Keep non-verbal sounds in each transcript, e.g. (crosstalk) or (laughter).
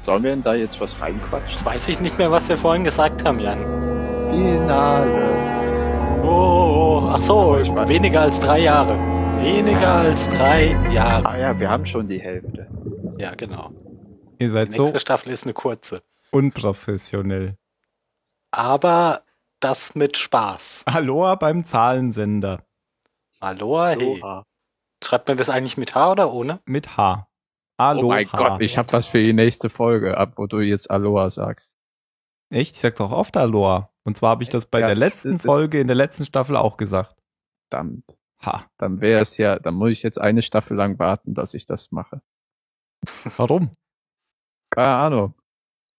Sollen wir denn da jetzt was reinquatschen? Jetzt weiß ich nicht mehr, was wir vorhin gesagt haben, Jan. Finale. Oh, ach so, Ich weiß- weniger als drei Jahre. Weniger als drei Jahre. Ah ja, wir haben schon die Hälfte. Ja, genau. Ihr Die seid so nächste Staffel ist eine kurze. unprofessionell. Aber das mit Spaß. Aloha beim Zahlensender. Aloha, hey. Aloha. Schreibt man das eigentlich mit H oder ohne? Mit H. Aloha. Oh mein Gott, ich habe was für die nächste Folge, ab wo du jetzt Aloha sagst. Echt? Ich sag doch oft Aloha. Und zwar habe ich das bei Ja, der letzten das- Folge in der letzten Staffel auch gesagt. Verdammt. Ha. Dann wäre es ja, dann muss ich jetzt eine Staffel lang warten, dass ich das mache. Warum? Keine Ahnung.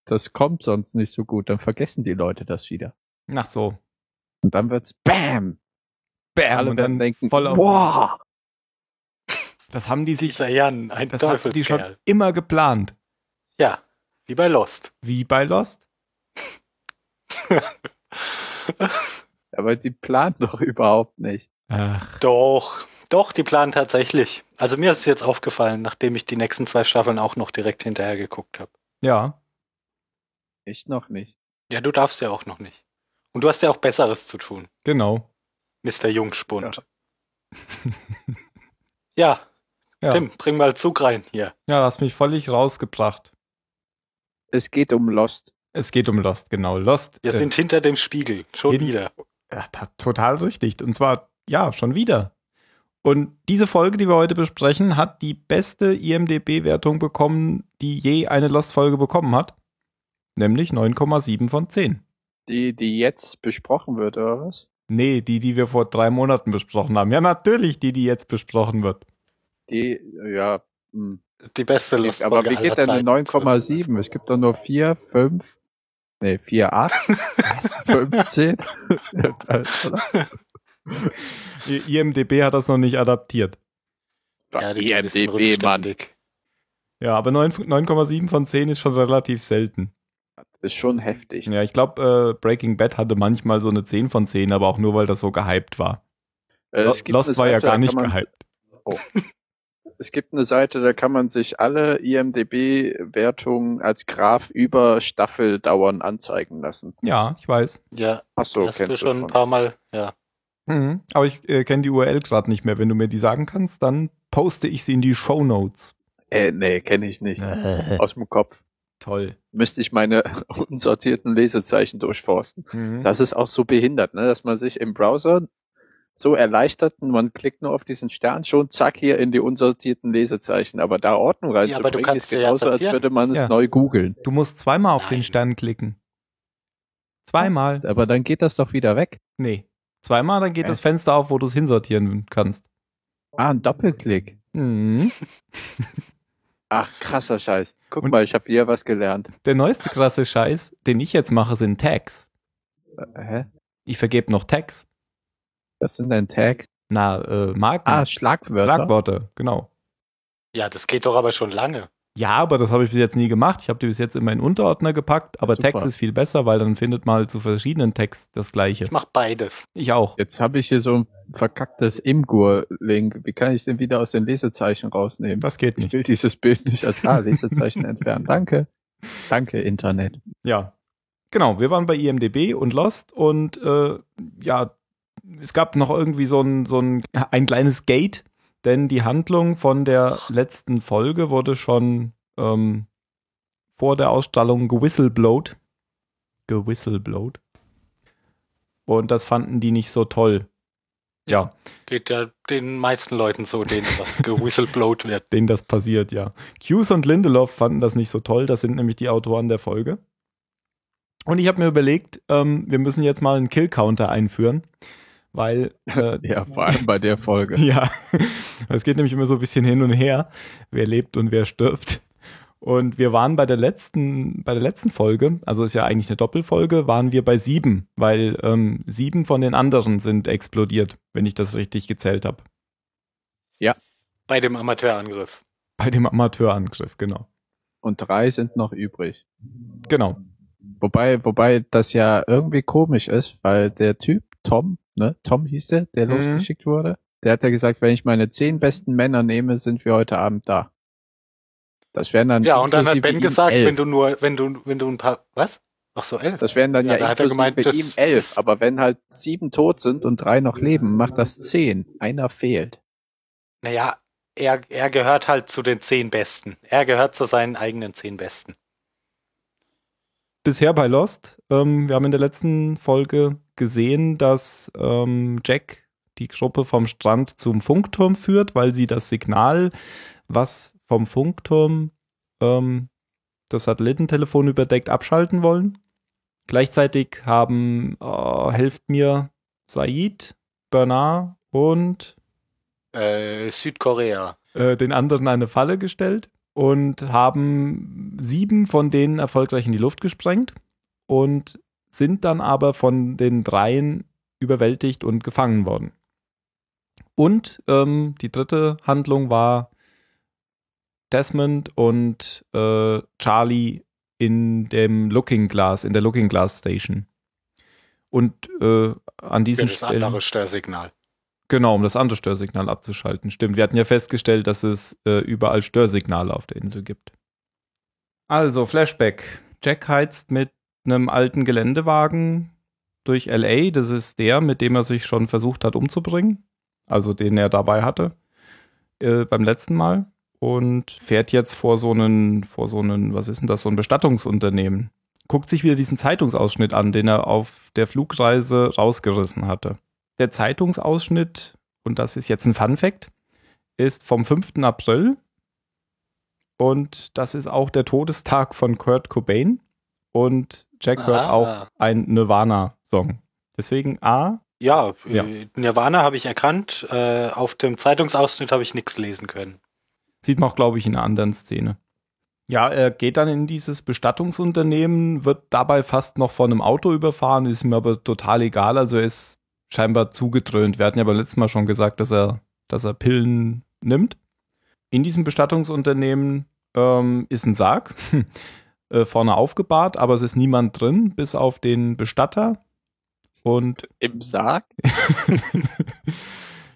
Das kommt sonst nicht so gut, dann vergessen die Leute das wieder. Ach so. Und dann wird's BAM! Bam. Alle und dann denken, voll auf. wow! Das haben die sich, Dieser Jan, ein das hatten die schon immer geplant. Ja, wie bei Lost. Wie bei Lost. (laughs) Aber die planen doch überhaupt nicht. Ach. Doch, doch, die planen tatsächlich. Also mir ist es jetzt aufgefallen, nachdem ich die nächsten zwei Staffeln auch noch direkt hinterher geguckt habe. Ja. Ich noch nicht. Ja, du darfst ja auch noch nicht. Und du hast ja auch Besseres zu tun, Genau. Mr. Jungspund. (laughs) Ja, Ja. Tim, bring mal Zug rein hier. Ja, hast mich völlig rausgebracht. Es geht um Lost. Es geht um Lost, genau. Lost. Wir äh, sind hinter dem Spiegel, schon wieder. Ja, ta- total richtig. Und zwar, ja, schon wieder. Und diese Folge, die wir heute besprechen, hat die beste IMDB-Wertung bekommen, die je eine Lost-Folge bekommen hat. Nämlich 9,7 von 10. Die, die jetzt besprochen wird, oder was? Nee, die, die wir vor drei Monaten besprochen haben. Ja, natürlich die, die jetzt besprochen wird. Die, ja, hm. Die beste Lust. aber wie geht denn eine 9,7? Es gibt doch nur 4, 5, nee, 4, 8, 15. IMDB hat das noch nicht adaptiert. Ja, IMDb, Mann. Ja, aber 9 9,7 von 10 ist schon relativ selten. Ist schon heftig. Ja, ich glaube, äh, Breaking Bad hatte manchmal so eine 10 von 10, aber auch nur, weil das so gehypt war. Äh, Lo- es gibt Lost eine war ja Seite, gar da nicht kann man- gehypt. Es gibt eine Seite, da kann man sich alle IMDB-Wertungen als Graph über Staffeldauern anzeigen lassen. Ja, ich weiß. Ja, Ach so, hast du schon ein paar Mal, ja. Mhm. Aber ich äh, kenne die URL gerade nicht mehr. Wenn du mir die sagen kannst, dann poste ich sie in die Show Notes. Äh, nee, kenne ich nicht. Aus dem Kopf. Toll. Müsste ich meine (laughs) unsortierten Lesezeichen durchforsten. Mhm. Das ist auch so behindert, ne? dass man sich im Browser so erleichtert und man klickt nur auf diesen Stern, schon zack hier in die unsortierten Lesezeichen. Aber da Ordnung Ja, reinzubringen, kannst ist sie ja genauso, als würde man es Ja. neu googeln. Du musst zweimal auf den Nein. Stern klicken. Zweimal. Aber dann geht das doch wieder weg. Nee. Zweimal, dann geht Äh. das Fenster auf, wo du es hinsortieren kannst. Ah, ein Doppelklick. Mhm. (laughs) Ach, krasser Scheiß. Guck Und- mal, ich habe hier was gelernt. Der neueste krasse Scheiß, den ich jetzt mache, sind Tags. Äh, hä? Ich vergebe noch Tags. Was sind denn Tags? Na, äh, Marken. Ah, Schlagwörter. Schlagworte, genau. Ja, das geht doch aber schon lange. Ja, aber das habe ich bis jetzt nie gemacht. Ich habe die bis jetzt in meinen Unterordner gepackt, aber Super. Tags ist viel besser, weil dann findet man halt zu verschiedenen Tags das gleiche. Ich mach beides. Ich auch. Jetzt habe ich hier so ein verkacktes Imgur-Link. Wie kann ich den wieder aus den Lesezeichen rausnehmen? Das geht Ich nicht. will dieses Bild nicht als ah, Lesezeichen (laughs) entfernen. Danke. Danke, Internet. Ja. Genau, wir waren bei IMDB und Lost und äh, ja, es gab noch irgendwie so ein, so ein, ein kleines Gate, denn die Handlung von der letzten Folge wurde schon ähm, vor der Ausstrahlung gewhistlblowt. Gewhistlblowt. Und das fanden die nicht so toll. Ja, Geht ja den meisten Leuten so, denen das (laughs) gewhistleblowt wird. denen das passiert, ja. Hughes und Lindelof fanden das nicht so toll, das sind nämlich die Autoren der Folge. Und ich habe mir überlegt, ähm, wir müssen jetzt mal einen Kill-Counter einführen, weil äh, (laughs) Ja, vor allem bei der Folge. (laughs) ja, es geht nämlich immer so ein bisschen hin und her, wer lebt und wer stirbt. Und wir waren bei der letzten, bei der letzten Folge, also ist ja eigentlich eine Doppelfolge, waren wir bei sieben, weil ähm, sieben von den anderen sind explodiert, wenn ich das richtig gezählt habe. Bei dem Amateurangriff. Bei dem Amateurangriff, genau. und drei sind noch übrig. Genau. Wobei, wobei das ja irgendwie komisch ist, weil der Typ, Tom, ne, Tom hieß der, der Mhm. losgeschickt wurde, der hat ja gesagt, wenn ich meine zehn besten Männer nehme, sind wir heute Abend da. Das wären dann Ja, und dann hat Ben gesagt, elf. wenn du nur, wenn du, wenn du ein paar, was? Ach so, elf. Das wären dann Ja, ja, da hat er gemeint, das ihm elf. Aber wenn halt sieben tot sind und drei noch leben, macht das zehn. Einer fehlt. Naja, er, er gehört halt zu den zehn Besten. Er gehört zu seinen eigenen zehn Besten. Bisher bei Lost. Ähm, wir haben in der letzten Folge gesehen, dass ähm, Jack die Gruppe vom Strand zum Funkturm führt, weil sie das Signal, was vom Funkturm ähm, das Satellitentelefon überdeckt, abschalten wollen. Gleichzeitig haben, äh, helft mir, Said, Bernard und Äh, Südkorea. äh, den anderen eine Falle gestellt und haben sieben von denen erfolgreich in die Luft gesprengt und sind dann aber von den dreien überwältigt und gefangen worden. Und ähm, die dritte Handlung war Desmond und äh, Charlie in dem Looking Glass, in der Looking Glass Station. Und äh, an Für diesen das Stellen. andere Störsignal. Genau, um das andere Störsignal abzuschalten. Stimmt, wir hatten ja festgestellt, dass es äh, überall Störsignale auf der Insel gibt. Also, Flashback. Jack heizt mit einem alten Geländewagen durch LA. Das ist der, mit dem er sich schon versucht hat umzubringen. Also den er dabei hatte äh, beim letzten Mal. Und fährt jetzt vor so einen, vor so einen, was ist denn das, so ein Bestattungsunternehmen. Guckt sich wieder diesen Zeitungsausschnitt an, den er auf der Flugreise rausgerissen hatte. Der Zeitungsausschnitt, und das ist jetzt ein Fun Fact, ist vom 5. April. Und das ist auch der Todestag von Kurt Cobain. Und Jack hört Ah. auch ein Nirvana-Song. Deswegen A, Ja, Ja. äh, Nirvana habe ich erkannt. Äh, auf dem Zeitungsausschnitt habe ich nichts lesen können. Sieht man auch, glaube ich, in einer anderen Szene. Ja, er geht dann in dieses Bestattungsunternehmen, wird dabei fast noch von einem Auto überfahren, ist ihm aber total egal. Also er ist scheinbar zugedröhnt. Wir hatten ja beim letzten Mal schon gesagt, dass er, dass er Pillen nimmt. In diesem Bestattungsunternehmen ähm, ist ein Sarg, (laughs) äh, vorne aufgebahrt, aber es ist niemand drin, bis auf den Bestatter. Und Im Sarg? (laughs)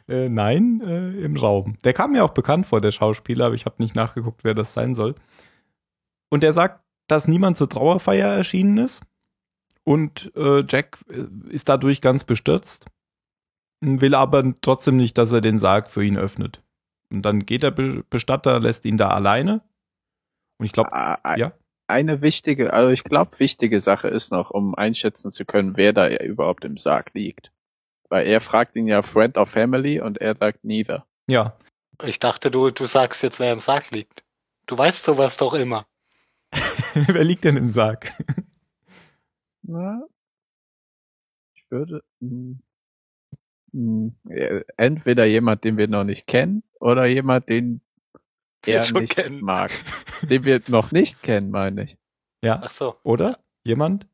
äh, nein, äh, im Raum. Der kam mir auch bekannt vor, der Schauspieler, aber ich habe nicht nachgeguckt, wer das sein soll. Und er sagt, dass niemand zur Trauerfeier erschienen ist. Und äh, Jack äh, ist dadurch ganz bestürzt, will aber trotzdem nicht, dass er den Sarg für ihn öffnet. Und dann geht der Be Bestatter, lässt ihn da alleine. Und ich glaube, Ah, ah, ja. Eine wichtige, also ich glaube, wichtige Sache ist noch, um einschätzen zu können, wer da überhaupt im Sarg liegt. Weil er fragt ihn ja Friend or Family und er sagt neither. ja, Ich dachte, du, du sagst jetzt, wer im Sarg liegt. Du weißt sowas doch immer. (laughs) wer liegt denn im Sarg? Na, ich würde mh, mh, äh, entweder jemand, den wir noch nicht kennen, oder jemand, den er schon nicht kennen. mag. (laughs) Den wir noch nicht kennen, meine ich. Ja, Ach so. oder? Jemand?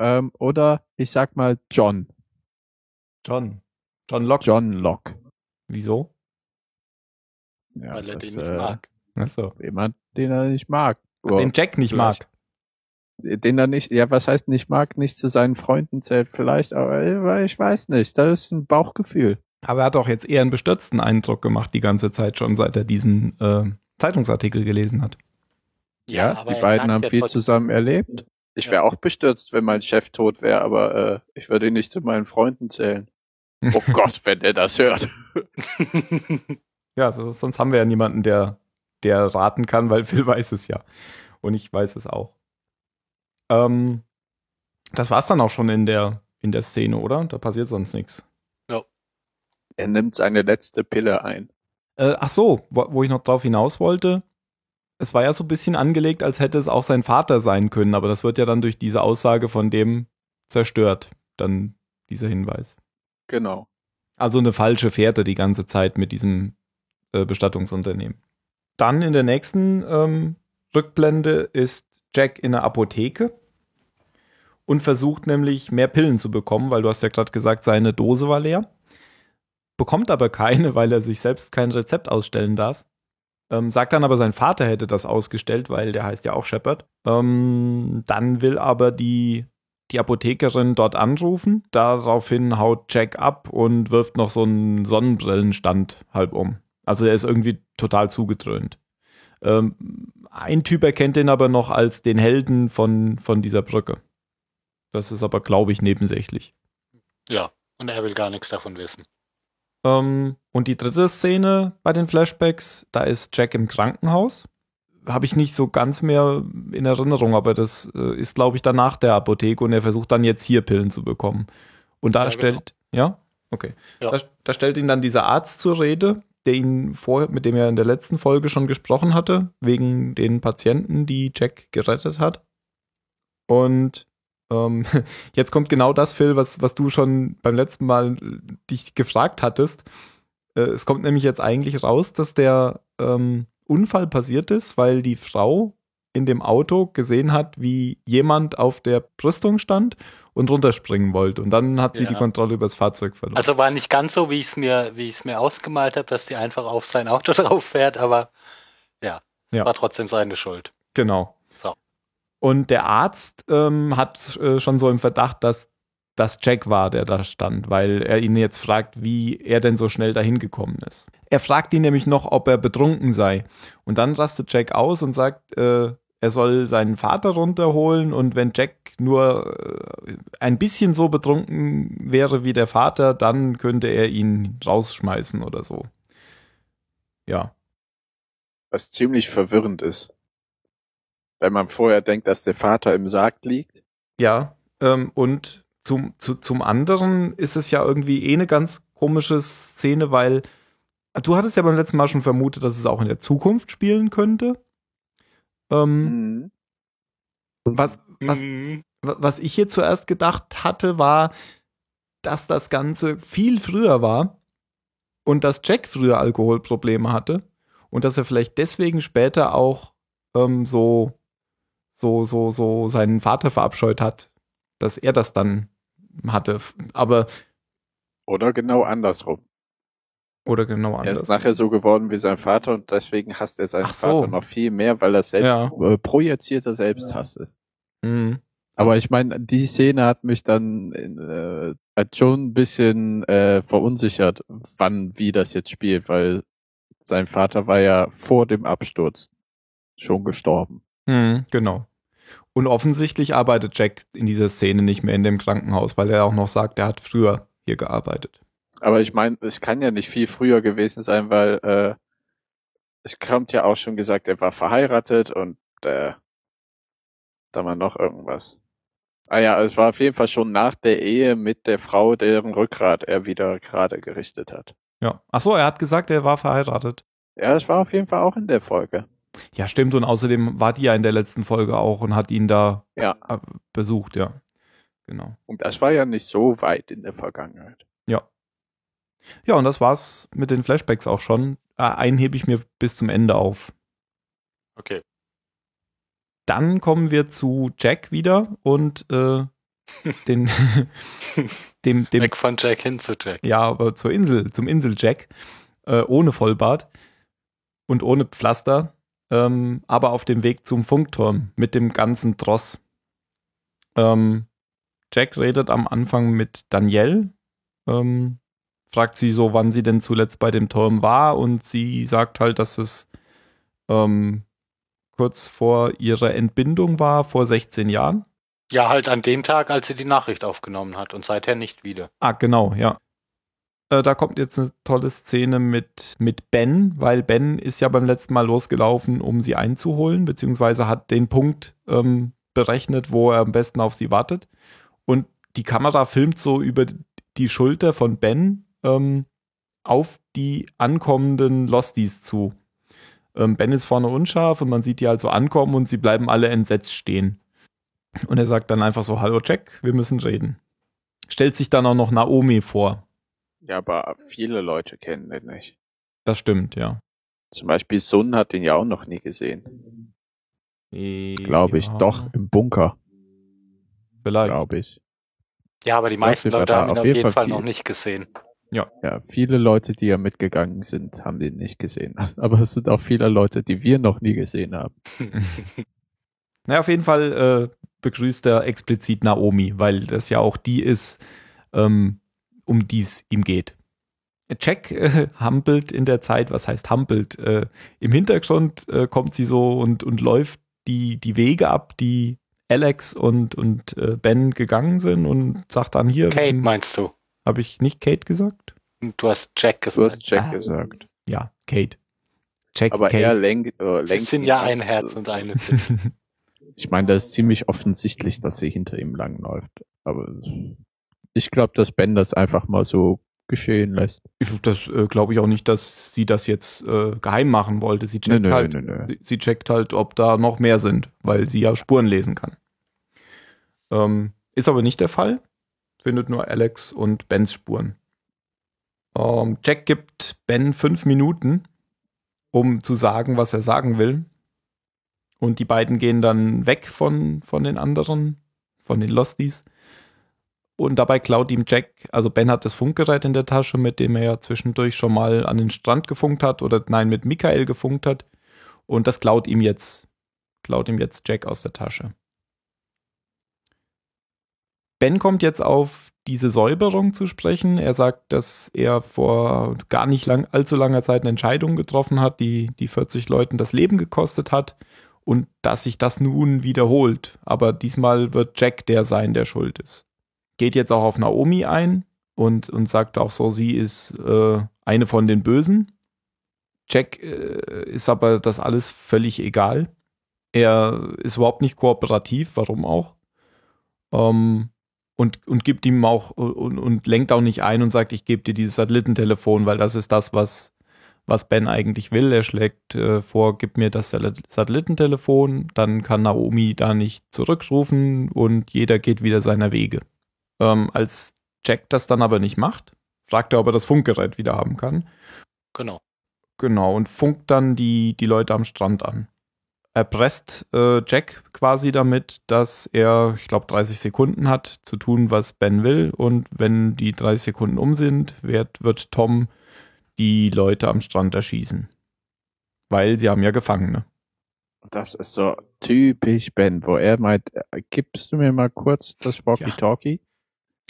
Ähm, oder ich sag mal John. John. John Locke. John Locke. Wieso? Ja, weil er das, den nicht äh, mag. Achso. Jemand, den er nicht mag. Den Jack nicht vielleicht. mag. den er nicht, ja, was heißt nicht mag, nicht zu seinen Freunden zählt vielleicht, aber ich weiß nicht. Das ist ein Bauchgefühl. Aber er hat auch jetzt eher einen bestürzten Eindruck gemacht die ganze Zeit schon, seit er diesen äh, Zeitungsartikel gelesen hat. Ja, aber die beiden haben ja viel zusammen erlebt. Ich wäre auch bestürzt, wenn mein Chef tot wäre, aber äh, ich würde ihn nicht zu meinen Freunden zählen. (laughs) Oh Gott, wenn der das hört. (laughs) Ja, so, sonst haben wir ja niemanden, der, der raten kann, weil Phil (laughs) weiß es ja. Und ich weiß es auch. Ähm, das war's dann auch schon in der, in der Szene, oder? Da passiert sonst nichts. Er nimmt seine letzte Pille ein. Äh, ach so, wo, wo ich noch drauf hinaus wollte. Es war ja so ein bisschen angelegt, als hätte es auch sein Vater sein können, aber das wird ja dann durch diese Aussage von dem zerstört, dann dieser Hinweis. Genau. Also eine falsche Fährte die ganze Zeit mit diesem äh, Bestattungsunternehmen. Dann in der nächsten ähm, Rückblende ist Jack in der Apotheke und versucht nämlich mehr Pillen zu bekommen, weil du hast ja gerade gesagt, seine Dose war leer. Bekommt aber keine, (laughs) weil er sich selbst kein Rezept ausstellen darf. Ähm, sagt dann aber, sein Vater hätte das ausgestellt, weil der heißt ja auch Shepard. Ähm, dann will aber die, die Apothekerin dort anrufen. Daraufhin haut Jack ab und wirft noch so einen Sonnenbrillenstand halb um. Also er ist irgendwie total zugedröhnt. Ähm, ein Typ erkennt den aber noch als den Helden von, von dieser Brücke. Das ist aber, glaube ich, nebensächlich. Ja, und er will gar nichts davon wissen. Ähm, und die dritte Szene bei den Flashbacks, da ist Jack im Krankenhaus. Habe ich nicht so ganz mehr in Erinnerung, aber das äh, ist, glaube ich, danach der Apotheke und er versucht dann jetzt hier Pillen zu bekommen. Und da Ja, stellt, ja, okay. Ja. Da, da stellt ihn dann dieser Arzt zur Rede, der ihn vorher, mit dem er in der letzten Folge schon gesprochen hatte, wegen den Patienten, die Jack gerettet hat. Und ähm, (laughs) jetzt kommt genau das, Phil, was, was du schon beim letzten Mal äh, dich gefragt hattest. Äh, es kommt nämlich jetzt eigentlich raus, dass der ähm, Unfall passiert ist, weil die Frau in dem Auto gesehen hat, wie jemand auf der Brüstung stand und runterspringen wollte. Und dann hat sie Ja. die Kontrolle über das Fahrzeug verloren. Also war nicht ganz so, wie ich es mir, wie ich es mir ausgemalt habe, dass die einfach auf sein Auto (laughs) drauf fährt, aber ja, es Ja. war trotzdem seine Schuld. Genau. Und der Arzt ähm, hat äh, schon so im Verdacht, dass das Jack war, der da stand, weil er ihn jetzt fragt, wie er denn so schnell dahin gekommen ist. Er fragt ihn nämlich noch, ob er betrunken sei. Und dann rastet Jack aus und sagt, äh, er soll seinen Vater runterholen und wenn Jack nur äh, ein bisschen so betrunken wäre wie der Vater, dann könnte er ihn rausschmeißen oder so. Ja. Was ziemlich verwirrend ist. Wenn man vorher denkt, dass der Vater im Sarg liegt. Ja, ähm, und zum, zu, zum anderen ist es ja irgendwie eh eine ganz komische Szene, weil du hattest ja beim letzten Mal schon vermutet, dass es auch in der Zukunft spielen könnte. Ähm, Mhm. was, was, Mhm. wa- was ich hier zuerst gedacht hatte, war, dass das Ganze viel früher war und dass Jack früher Alkoholprobleme hatte und dass er vielleicht deswegen später auch ähm, so, so, so, so seinen Vater verabscheut hat, dass er das dann hatte. Aber, Oder genau andersrum. oder genau Er anders. ist nachher so geworden wie sein Vater und deswegen hasst er seinen so. Vater noch viel mehr, weil er selbst Ja. äh, projizierter Selbsthass ist. Mhm. Aber ich meine, die Szene hat mich dann äh, hat schon ein bisschen äh, verunsichert, wann, wie das jetzt spielt, weil sein Vater war ja vor dem Absturz schon gestorben. Mhm, genau. Und offensichtlich arbeitet Jack in dieser Szene nicht mehr in dem Krankenhaus, weil er auch noch sagt, er hat früher hier gearbeitet. Aber ich meine, es kann ja nicht viel früher gewesen sein, weil äh, es kommt ja auch schon gesagt, er war verheiratet und äh, da war noch irgendwas. Ah ja, es war auf jeden Fall schon nach der Ehe mit der Frau, deren Rückgrat er wieder gerade gerichtet hat. Ja. Achso, er hat gesagt, er war verheiratet. Ja, das war auf jeden Fall auch in der Folge. Ja, stimmt. Und außerdem war die ja in der letzten Folge auch und hat ihn da Ja. äh, besucht, ja. Genau. Und das war ja nicht so weit in der Vergangenheit. Ja, und das war's mit den Flashbacks auch schon. Äh, einen hebe ich mir bis zum Ende auf. Okay. Dann kommen wir zu Jack wieder und äh, (laughs) den, (laughs) dem, dem, Weg von Jack hin zu Jack. ja, aber zur Insel, zum Insel-Jack, äh, ohne Vollbart und ohne Pflaster, ähm, aber auf dem Weg zum Funkturm mit dem ganzen Tross. Ähm, Jack redet am Anfang mit Danielle, ähm, fragt sie so, wann sie denn zuletzt bei dem Turm war und sie sagt halt, dass es ähm, kurz vor ihrer Entbindung war, vor 16 Jahren. Ja, halt an dem Tag, als sie die Nachricht aufgenommen hat und seither nicht wieder. Ah, genau, ja. Äh, da kommt jetzt eine tolle Szene mit, mit Ben, weil Ben ist ja beim letzten Mal losgelaufen, um sie einzuholen, beziehungsweise hat den Punkt ähm, berechnet, wo er am besten auf sie wartet. Und die Kamera filmt so über die Schulter von Ben ähm, auf die ankommenden Losties zu. Ähm, ben ist vorne unscharf und man sieht die halt so ankommen und sie bleiben alle entsetzt stehen. Und er sagt dann einfach so, hallo Jack, wir müssen reden. Stellt sich dann auch noch Naomi vor. Ja, aber viele Leute kennen den nicht. Das stimmt, ja. Zum Beispiel Sun hat den ja auch noch nie gesehen. Glaube ich. Ja, Doch, im Bunker, Vielleicht. glaube ich. Ja, aber die meisten Leute haben ihn auf jeden Fall viel. noch nicht gesehen. Ja. Ja, viele Leute, die ja mitgegangen sind, haben den nicht gesehen. (laughs) Aber es sind auch viele Leute, die wir noch nie gesehen haben. (laughs) Naja, auf jeden Fall äh, begrüßt er explizit Naomi, weil das ja auch die ist, ähm, um die es ihm geht. Jack äh, hampelt in der Zeit, was heißt hampelt? Äh, Im Hintergrund äh, kommt sie so und, und läuft die, die Wege ab, die Alex und, und äh, Ben gegangen sind und sagt dann hier. Kate meinst du? Habe ich nicht Kate gesagt? Du hast Jack Du gesagt. hast Jack Ah. gesagt. Ja, Kate. Jack, Aber Kate. er lenkt, äh, Sie lenkt sind ja ein Herz und eine (laughs) Seele. Ich meine, das ist ziemlich offensichtlich, dass sie hinter ihm langläuft. Aber ich glaube, dass Ben das einfach mal so geschehen lässt. Ich- Das äh, glaube ich auch nicht, dass sie das jetzt äh, geheim machen wollte. Sie checkt Nö, nö, halt, nö, nö. Sie, sie checkt halt, ob da noch mehr sind, weil sie ja Spuren lesen kann. Ähm, ist aber nicht der Fall. Findet nur Alex und Bens Spuren. Ähm, Jack gibt Ben fünf Minuten, um zu sagen, was er sagen will. Und die beiden gehen dann weg von, von den anderen, von den Losties. Und dabei klaut ihm Jack, also Ben hat das Funkgerät in der Tasche, mit dem er ja zwischendurch schon mal an den Strand gefunkt hat oder nein, mit Michael gefunkt hat. Und das klaut ihm jetzt, klaut ihm jetzt Jack aus der Tasche. Ben kommt jetzt auf diese Säuberung zu sprechen. Er sagt, dass er vor gar nicht lang, allzu langer Zeit eine Entscheidung getroffen hat, die, die 40 Leuten das Leben gekostet hat und dass sich das nun wiederholt. Aber diesmal wird Jack der sein, der schuld ist. Geht jetzt auch auf Naomi ein und, und sagt auch so, sie ist äh, eine von den Bösen. Jack äh, ist aber das alles völlig egal. Er ist überhaupt nicht kooperativ, warum auch. Ähm, und, und gibt ihm auch und, und lenkt auch nicht ein und sagt, ich gebe dir dieses Satellitentelefon, weil das ist das, was, was Ben eigentlich will. Er schlägt äh, vor, gib mir das Sat- Satellitentelefon, dann kann Naomi da nicht zurückrufen und jeder geht wieder seiner Wege. Ähm, als Jack das dann aber nicht macht, fragt er, ob er das Funkgerät wieder haben kann. Genau. Genau, und funkt dann die, die Leute am Strand an. Er presst äh, Jack quasi damit, dass er, ich glaube, 30 Sekunden hat, zu tun, was Ben will. Und wenn die 30 Sekunden um sind, wird, wird Tom die Leute am Strand erschießen. Weil sie haben ja Gefangene. Das ist so typisch Ben, wo er meint, äh, gibst du mir mal kurz das Walkie-Talkie?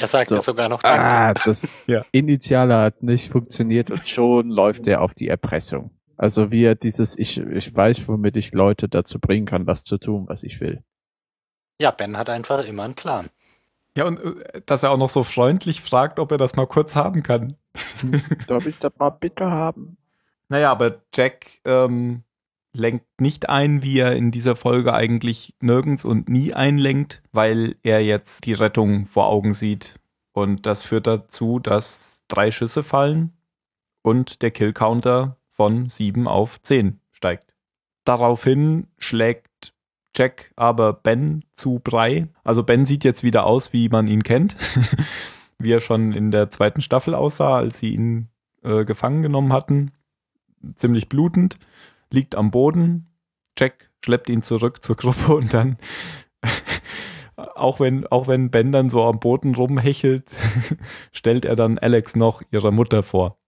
Er sagt So. ja sogar noch Danke. Ah, das (laughs) Ja. Initiale hat nicht funktioniert und schon läuft er auf die Erpressung. Also wie er dieses, ich, ich weiß, womit ich Leute dazu bringen kann, das zu tun, was ich will. Ja, Ben hat einfach immer einen Plan. Ja, und äh, dass er auch noch so freundlich fragt, ob er das mal kurz haben kann. Darf ich das mal bitte haben? Naja, aber Jack ähm, lenkt nicht ein, wie er in dieser Folge eigentlich nirgends und nie einlenkt, weil er jetzt die Rettung vor Augen sieht. Und das führt dazu, dass drei Schüsse fallen und der Killcounter von sieben auf zehn steigt. Daraufhin schlägt Jack aber Ben zu Brei. Also Ben sieht jetzt wieder aus, wie man ihn kennt. (laughs) wie er schon in der zweiten Staffel aussah, als sie ihn äh, gefangen genommen hatten ziemlich blutend, liegt am Boden. Jack schleppt ihn zurück zur Gruppe und dann, (laughs) auch wenn, auch wenn Ben dann so am Boden rumhechelt, (laughs) stellt er dann Alex noch ihrer Mutter vor.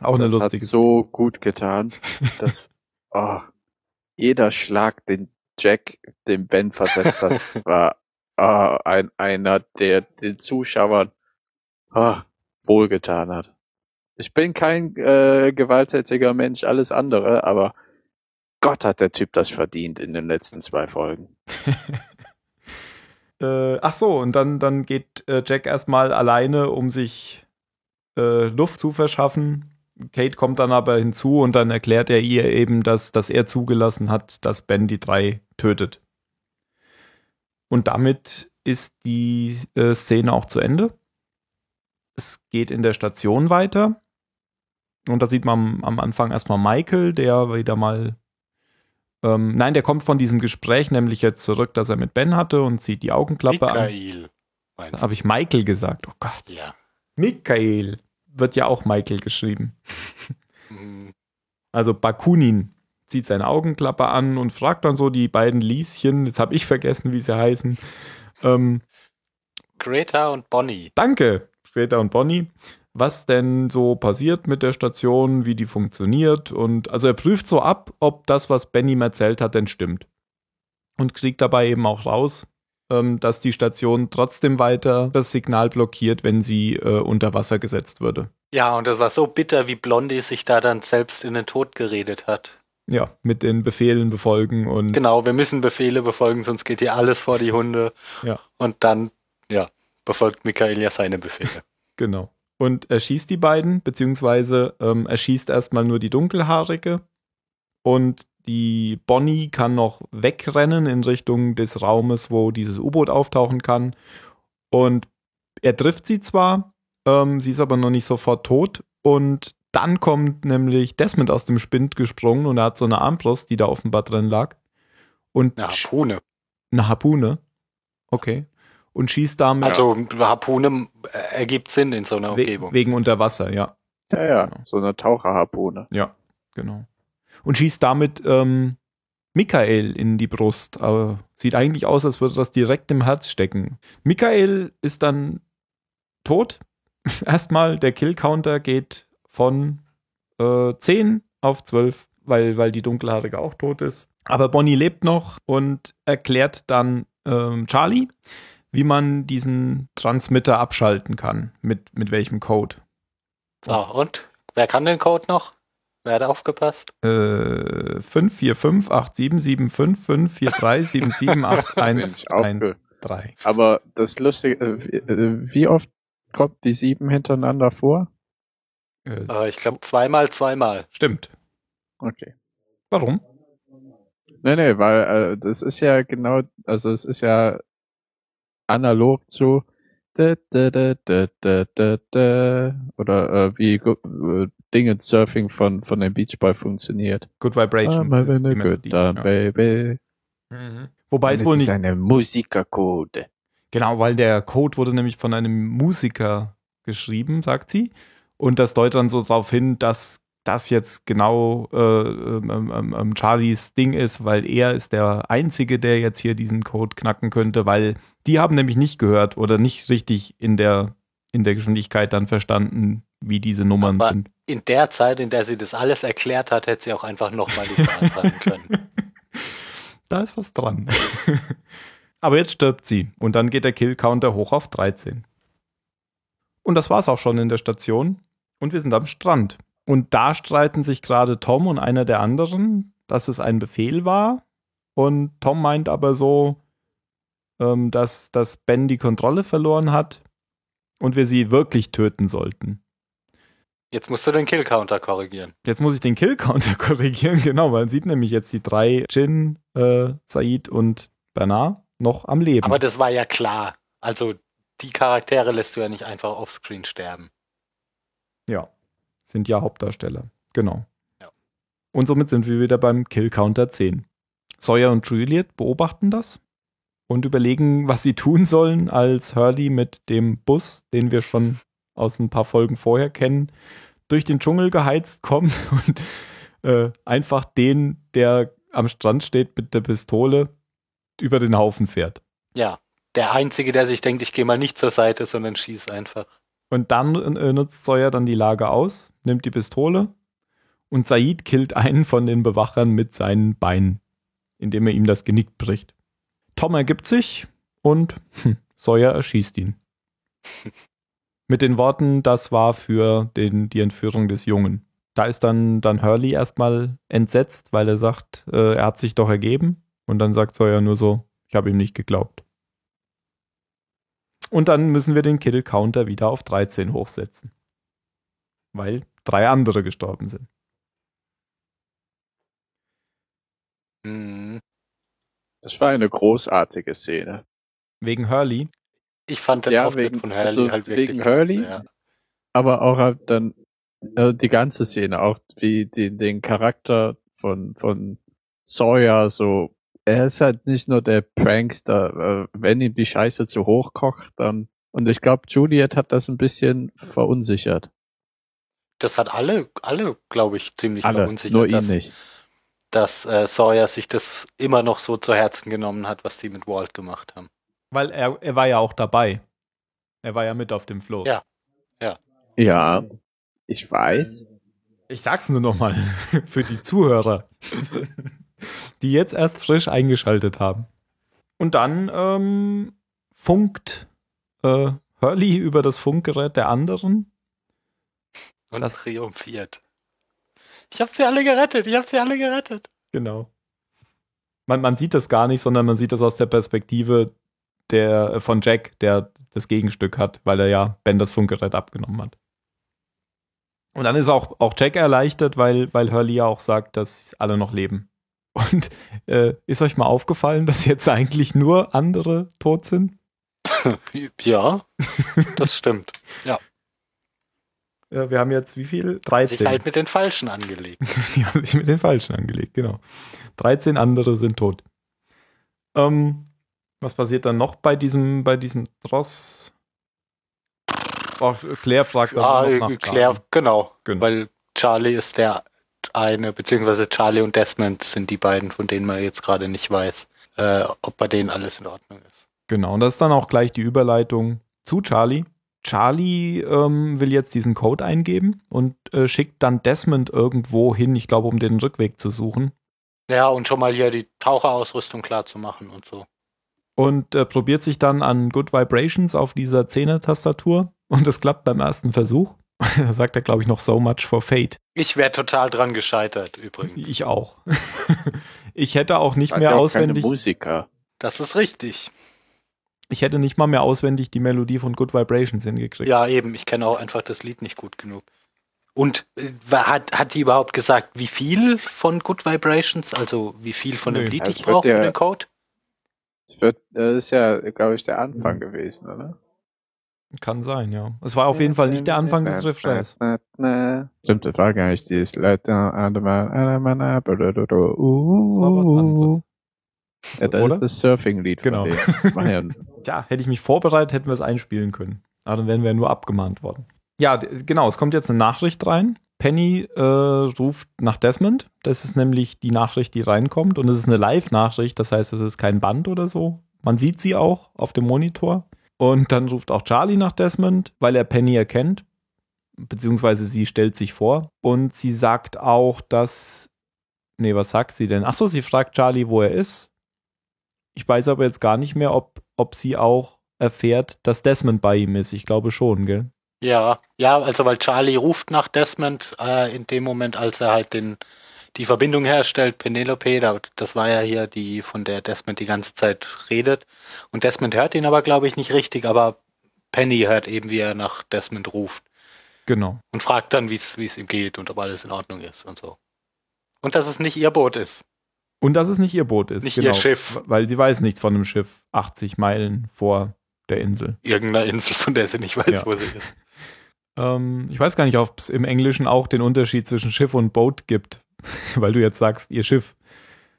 Auch eine das lustige hat so gut getan, dass oh, (laughs) jeder Schlag, den Jack dem Ben versetzt hat, war oh, ein, einer, der den Zuschauern oh, wohlgetan hat. Ich bin kein äh, gewalttätiger Mensch, alles andere, aber Gott hat der Typ das verdient in den letzten zwei Folgen. (laughs) Äh, ach so, und dann, dann geht äh, Jack erstmal alleine, um sich äh, Luft zu verschaffen. Kate kommt dann aber hinzu und dann erklärt er ihr eben, dass, dass er zugelassen hat, dass Ben die drei tötet. Und damit ist die äh, Szene auch zu Ende. Es geht in der Station weiter. Und da sieht man am, Anfang erstmal Michael, der wieder mal ähm, nein, der kommt von diesem Gespräch nämlich jetzt zurück, das er mit Ben hatte und zieht die Augenklappe an. Michael. Da meinst habe ich Michael gesagt. Oh Gott. Ja. Michael. Wird ja auch Michael geschrieben. Hm, Also Bakunin zieht seine Augenklappe an und fragt dann so die beiden Lieschen, jetzt habe ich vergessen, wie sie heißen. Ähm, Greta und Bonnie. danke, Greta und Bonnie. Was denn so passiert mit der Station, wie die funktioniert. Und also er prüft so ab, ob das, was Ben ihm erzählt hat, denn stimmt. Und kriegt dabei eben auch raus, ähm, dass die Station trotzdem weiter das Signal blockiert, wenn sie äh, unter Wasser gesetzt würde. Ja, und das war so bitter, wie Blondie sich da dann selbst in den Tod geredet hat. Ja, mit den Befehlen befolgen und. Genau, wir müssen Befehle befolgen, sonst geht hier alles vor die Hunde. Ja. Und dann, ja, befolgt Michael ja seine Befehle. (laughs) Genau. Und er schießt die beiden, beziehungsweise ähm, er schießt erstmal nur die Dunkelhaarige. Und die Bonnie kann noch wegrennen in Richtung des Raumes, wo dieses U-Boot auftauchen kann. Und er trifft sie zwar, ähm, sie ist aber noch nicht sofort tot. Und dann kommt nämlich Desmond aus dem Spind gesprungen und er hat so eine Armbrust, die da offenbar drin lag. Und Eine Harpune. eine Harpune. Okay. Und schießt damit Also Harpune äh, ergibt Sinn in so einer we Umgebung. wegen Unterwasser, ja. Ja, ja, Genau. so eine Taucherharpune. Ja, genau. Und schießt damit ähm, Michael in die Brust. Aber sieht eigentlich aus, als würde das direkt im Herz stecken. Michael ist dann tot. (laughs) Erstmal, der Kill-Counter geht von äh, 10 auf 12, weil, weil die Dunkelhaarige auch tot ist. Aber Bonnie lebt noch und erklärt dann ähm, Charlie, wie man diesen Transmitter abschalten kann. Mit, mit welchem Code. So, und? Wer kann den Code noch? Wer hat aufgepasst? Äh, 5, 4, 5, 8, 7, 7, 5, 5, 4, 3, 7, 7, 8, Bin 1, ich auch 1, ge- 3. Aber das Lustige, äh, wie, äh, wie oft kommt die sieben hintereinander vor? Äh, Äh, ich glaube zweimal, zweimal. stimmt. Okay. Warum? Nee, nee, weil äh, das ist ja genau, also es ist ja analog zu da, da, da, oder äh, wie äh, Dinge Surfing von, von dem Beach Boy funktioniert. Good Vibrations. Ah, ist die good ja. baby. Mhm. Wobei es Das wohl ist nicht. eine Musikercode. Genau, weil der Code wurde nämlich von einem Musiker geschrieben, sagt sie. Und das deutet dann so darauf hin, dass das jetzt genau äh, ähm, ähm, ähm, Charlies Ding ist, weil er ist der Einzige, der jetzt hier diesen Code knacken könnte, weil die haben nämlich nicht gehört oder nicht richtig in der, in der Geschwindigkeit dann verstanden, wie diese Nummern Aber- sind. In der Zeit, in der sie das alles erklärt hat, hätte sie auch einfach nochmal die sagen können. (laughs) Da ist was dran. (laughs) Aber jetzt stirbt sie und dann geht der Kill-Counter hoch auf 13. Und das war's auch schon in der Station und wir sind am Strand. Und da streiten sich gerade Tom und einer der anderen, dass es ein Befehl war. Und Tom meint aber so, ähm, dass, dass Ben die Kontrolle verloren hat und wir sie wirklich töten sollten. Jetzt musst du den Kill-Counter korrigieren. Jetzt muss ich den Kill-Counter (laughs) korrigieren, genau, man sieht nämlich jetzt die drei, Jin, äh, Said und Bernard, noch am Leben. Aber das war ja klar. Also die Charaktere lässt du ja nicht einfach offscreen sterben. ja, sind ja Hauptdarsteller, genau. Ja. Und somit sind wir wieder beim Kill-Counter 10. Sawyer und Juliet beobachten das und überlegen, was sie tun sollen, als Hurley mit dem Bus, den wir schon aus ein paar Folgen vorher kennen, durch den Dschungel geheizt kommt (laughs) und äh, einfach den, der am Strand steht mit der Pistole, über den Haufen fährt. Ja. Der Einzige, der sich denkt, ich gehe mal nicht zur Seite, sondern schieß einfach. Und dann äh, nutzt Sawyer dann die Lage aus, nimmt die Pistole und Said killt einen von den Bewachern mit seinen Beinen, indem er ihm das Genick bricht. Tom ergibt sich und hm, Sawyer erschießt ihn. (laughs) mit den Worten, das war für den, die Entführung des Jungen. Da ist dann, dann Hurley erstmal entsetzt, weil er sagt, äh, er hat sich doch ergeben. Und dann sagt Sawyer nur so, ich habe ihm nicht geglaubt. Und dann müssen wir den Kill-Counter wieder auf 13 hochsetzen. Weil drei andere gestorben sind. Hm. Das war eine großartige Szene. Wegen Hurley. Ich fand den Ja, Auftritt wegen- von Hurley also halt wirklich wegen Hurley? ja. Aber auch halt dann äh, die ganze Szene, auch wie die, den Charakter von, von Sawyer so, er ist halt nicht nur der Prankster, äh, wenn ihm die Scheiße zu hoch kocht, dann und ich glaube, Juliet hat das ein bisschen verunsichert. Das hat alle, alle, glaube ich, ziemlich Alle, verunsichert, nur ihn dass, nicht. dass äh, Sawyer sich das immer noch so zu Herzen genommen hat, was die mit Walt gemacht haben. Weil er, er war ja auch dabei. Er war ja mit auf dem Floß. Ja. Ja, ich weiß. Ich sag's nur nochmal (laughs) für die Zuhörer, (laughs) die jetzt erst frisch eingeschaltet haben. Und dann ähm, funkt äh, Hurley über das Funkgerät der anderen. Und Das- triumphiert. Ich hab sie alle gerettet, ich hab sie alle gerettet. Genau. Man, man sieht das gar nicht, sondern man sieht das aus der Perspektive der, äh, von Jack, der das Gegenstück hat, weil er ja Ben das Funkgerät abgenommen hat. Und dann ist auch, auch Jack erleichtert, weil, weil Hurley ja auch sagt, dass alle noch leben. Und äh, ist euch mal aufgefallen, dass jetzt eigentlich nur andere tot sind? (laughs) Ja, das stimmt. Äh, wir haben jetzt wie viel? 13. Sich halt mit den Falschen angelegt. (laughs) Die haben sich mit den Falschen angelegt, genau. 13 andere sind tot. Ähm, was passiert dann noch bei diesem, bei diesem Dross? Oh, Claire fragt Ja, nach Claire, genau. Genau. Weil Charlie ist der eine, beziehungsweise Charlie und Desmond sind die beiden, von denen man jetzt gerade nicht weiß, äh, ob bei denen alles in Ordnung ist. Genau, und das ist dann auch gleich die Überleitung zu Charlie. Charlie ähm, will jetzt diesen Code eingeben und äh, schickt dann Desmond irgendwo hin, ich glaube, um den Rückweg zu suchen. Ja, und schon mal hier die Taucherausrüstung klar zu machen und so. Und äh, probiert sich dann an Good Vibrations auf dieser 10er-Tastatur und das klappt beim ersten Versuch. (laughs) da sagt er, glaube ich, noch so much for fate. Ich wäre total dran gescheitert, übrigens. Ich auch. (laughs) ich hätte auch nicht Hat mehr auch auswendig. Keine Musiker. Das ist richtig. Ich hätte nicht mal mehr auswendig die Melodie von Good Vibrations hingekriegt. Ja, eben. Ich kenne auch einfach das Lied nicht gut genug. Und äh, hat, hat die überhaupt gesagt, wie viel von Good Vibrations, also wie viel von dem Nö. Lied ich brauche ja- für den Code? Das, wird, das ist ja, glaube ich, der Anfang gewesen, oder? Kann sein, ja. Es war auf jeden Fall nicht der Anfang des Refrains. Stimmt, das war gar nicht dieses. Das war was anderes. Das ist das Surfing-Lied Genau. Tja, hätte ich mich vorbereitet, hätten wir es einspielen können. Aber dann wären wir nur abgemahnt worden. Ja, genau, es kommt jetzt eine Nachricht rein. Penny äh, ruft nach Desmond. Das ist nämlich die Nachricht, die reinkommt. Und es ist eine Live-Nachricht, das heißt, es ist kein Band oder so. Man sieht sie auch auf dem Monitor. Und dann ruft auch Charlie nach Desmond, weil er Penny erkennt. Beziehungsweise sie stellt sich vor. Und sie sagt auch, dass. Nee, was sagt sie denn? Achso, sie fragt Charlie, wo er ist. Ich weiß aber jetzt gar nicht mehr, ob, ob sie auch erfährt, dass Desmond bei ihm ist. Ich glaube schon, gell? Ja, ja, also weil Charlie ruft nach Desmond äh, in dem Moment, als er halt den die Verbindung herstellt, Penelope, da, das war ja hier die, von der Desmond die ganze Zeit redet. Und Desmond hört ihn aber, glaube ich, nicht richtig, aber Penny hört eben, wie er nach Desmond ruft Genau. und fragt dann, wie es wie es ihm geht und ob alles in Ordnung ist und so. Und dass es nicht ihr Boot ist. Und dass es nicht ihr Boot ist. Nicht genau, ihr Schiff. Weil sie weiß nichts von einem Schiff 80 Meilen vor der Insel. Irgendeiner Insel, von der sie nicht weiß, Ja. wo sie ist. (laughs) Ähm, ich weiß gar nicht, ob es im Englischen auch den Unterschied zwischen Schiff und Boot gibt. (laughs) weil du jetzt sagst, ihr Schiff.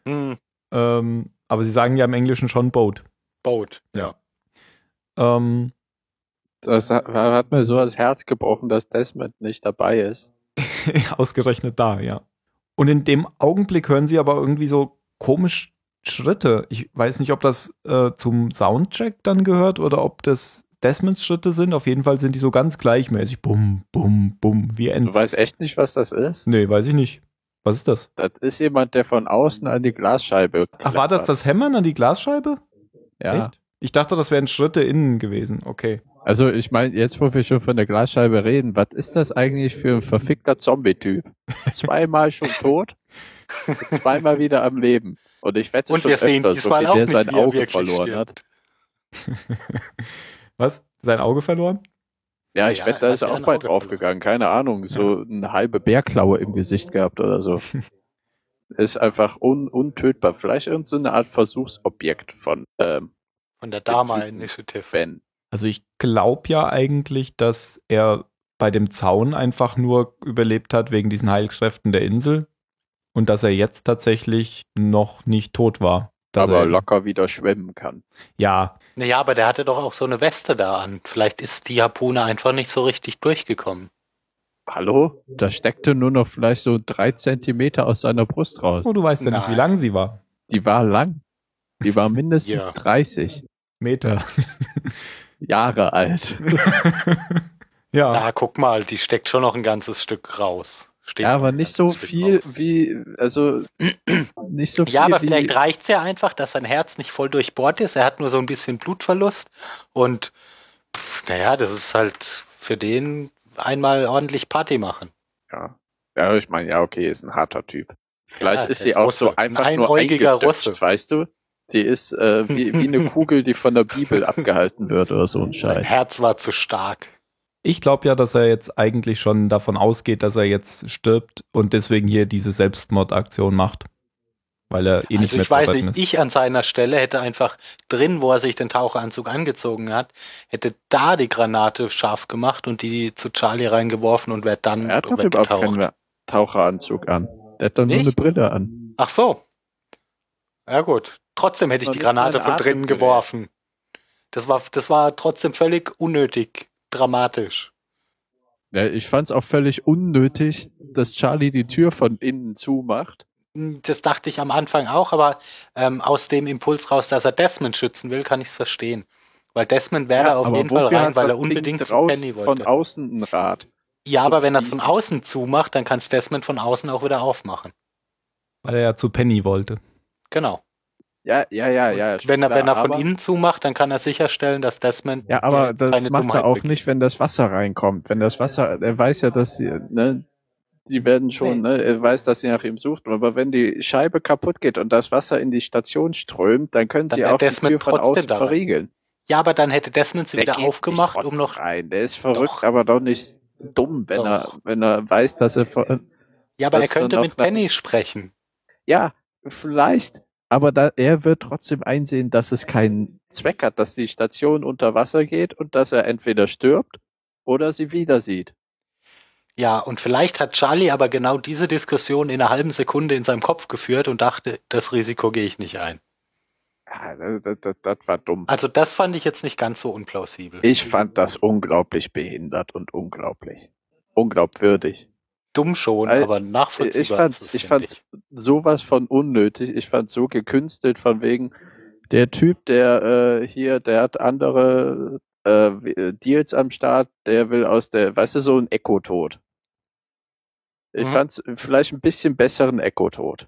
Hm, Ähm, aber sie sagen ja im Englischen schon Boat. Boot. Ähm, Das hat, hat mir so das Herz gebrochen, dass Desmond nicht dabei ist. (laughs) ausgerechnet da, ja. Und in dem Augenblick hören sie aber irgendwie so komisch Schritte. Ich weiß nicht, ob das äh, zum Soundcheck dann gehört oder ob das Desmonds Schritte sind. Auf jeden Fall sind die so ganz gleichmäßig. Bum, bum, bum, wie Du Ents. weißt echt nicht, was das ist? Nee, weiß ich nicht. Was ist das? Das ist jemand, der von außen an die Glasscheibe. Ach, war das das Hämmern an die Glasscheibe? Ja. Echt? Ich dachte, das wären Schritte innen gewesen. Okay. Also ich meine, jetzt wo wir schon von der Glasscheibe reden, was ist das eigentlich für ein verfickter Zombie-Typ? (laughs) Zweimal schon tot, zweimal wieder am Leben. Und ich wette Und schon wir sehen öfter, diesmal so auch wie der nicht, sein Auge verloren stirbt. hat. (laughs) Was? Sein Auge verloren? Ja, ich Ja, wette, da er ist er auch bei draufgegangen. Keine Ahnung, so eine halbe Bärklaue im Gesicht gehabt oder so. (laughs) ist einfach un untötbar. Vielleicht irgendeine so eine Art Versuchsobjekt von ähm, Von der Dharma Initiative. Ben. Also ich glaube ja eigentlich, dass er bei dem Zaun einfach nur überlebt hat wegen diesen Heilkräften der Insel und dass er jetzt tatsächlich noch nicht tot war. Dass aber er, locker wieder schwimmen kann. Ja, Naja, aber der hatte doch auch so eine Weste da an. Vielleicht ist die Harpune einfach nicht so richtig durchgekommen. Hallo? Da steckte nur noch vielleicht so drei Zentimeter aus seiner Brust raus. oh, du weißt ja nicht, wie Nein. lang sie war. Die war lang. Die war (laughs) mindestens Ja. 30 Meter. (laughs) Jahre alt. (laughs) Ja, Da, guck mal, die steckt schon noch ein ganzes Stück raus. Steht Ja, aber ein nicht ganzes so viel raus. wie, also (clears throat) nicht so viel Ja, aber wie, vielleicht reicht's ja einfach, dass sein Herz nicht voll durchbohrt ist. Er hat nur so ein bisschen Blutverlust und naja, das ist halt für den einmal ordentlich Party machen. Ja. ja, ich meine, ja, okay, ist ein harter Typ. Vielleicht Ja, ist sie auch Russe. so einfach Ein nur Russe. weißt du? Die ist äh, wie, wie eine (laughs) Kugel, die von der Bibel abgehalten wird oder so ein Sein Scheiß. Herz war zu stark. Ich glaube ja, dass er jetzt eigentlich schon davon ausgeht, dass er jetzt stirbt und deswegen hier diese Selbstmordaktion macht. Weil er eh nicht also mehr ich weiß nicht, ist. ich an seiner Stelle hätte einfach drin, wo er sich den Taucheranzug angezogen hat, hätte da die Granate scharf gemacht und die zu Charlie reingeworfen und wäre dann Er hat doch überhaupt keinen Taucheranzug an. Der hat doch nur Nicht? eine Brille an. Ach so. Ja gut. Trotzdem hätte ich die nicht Granate von drinnen geworfen. Das war, das war trotzdem völlig unnötig, dramatisch. Ja, ich fand's auch völlig unnötig, dass Charlie die Tür von innen zumacht. Das dachte ich am Anfang auch, aber ähm, aus dem Impuls raus, dass er Desmond schützen will, kann ich es verstehen. Weil Desmond wäre Ja, auf jeden Fall rein, weil er Ding unbedingt zu Penny von wollte. außen ein Rad. Ja, aber wenn er es von außen zumacht, dann kann es Desmond von außen auch wieder aufmachen. Weil er ja zu Penny wollte. Genau. Ja, ja, ja, ja. Wenn er, klar, wenn er von aber, innen zumacht, dann kann er sicherstellen, dass Desmond Ja, aber äh, das keine macht Dummheit er auch begeht. nicht, wenn das Wasser reinkommt. Wenn das Wasser, er weiß ja, dass sie, ne, die werden schon, Nee. ne, er weiß, dass sie nach ihm sucht. Aber wenn die Scheibe kaputt geht und das Wasser in die Station strömt, dann können Dann sie auch die Desmond Tür von trotzdem außen da rein. verriegeln. Ja, aber dann hätte Desmond sie Der wieder geht aufgemacht, nicht um noch. rein. Der ist verrückt, Doch. aber doch nicht dumm, wenn Doch. er, wenn er weiß, dass er, ver- Ja, aber er könnte mit Penny sprechen. ja, vielleicht, aber da, er wird trotzdem einsehen, dass es keinen Zweck hat, dass die Station unter Wasser geht und dass er entweder stirbt oder sie wieder sieht. Ja, und vielleicht hat Charlie aber genau diese Diskussion in einer halben Sekunde in seinem Kopf geführt und dachte, das Risiko gehe ich nicht ein. Ja, das, das, das, das war dumm. Also das fand ich jetzt nicht ganz so unplausibel. Ich fand das unglaublich behindert und unglaublich. Unglaubwürdig. Dumm schon, Weil aber nachvollziehbar. Ich fand's, ich fand's sowas von unnötig. Ich fand's so gekünstelt von wegen, der Typ, der äh, hier, der hat andere äh, Deals am Start, der will aus der, weißt du, so ein Echo-Tod. Ich Mhm. fand's vielleicht ein bisschen besseren Echo-Tod.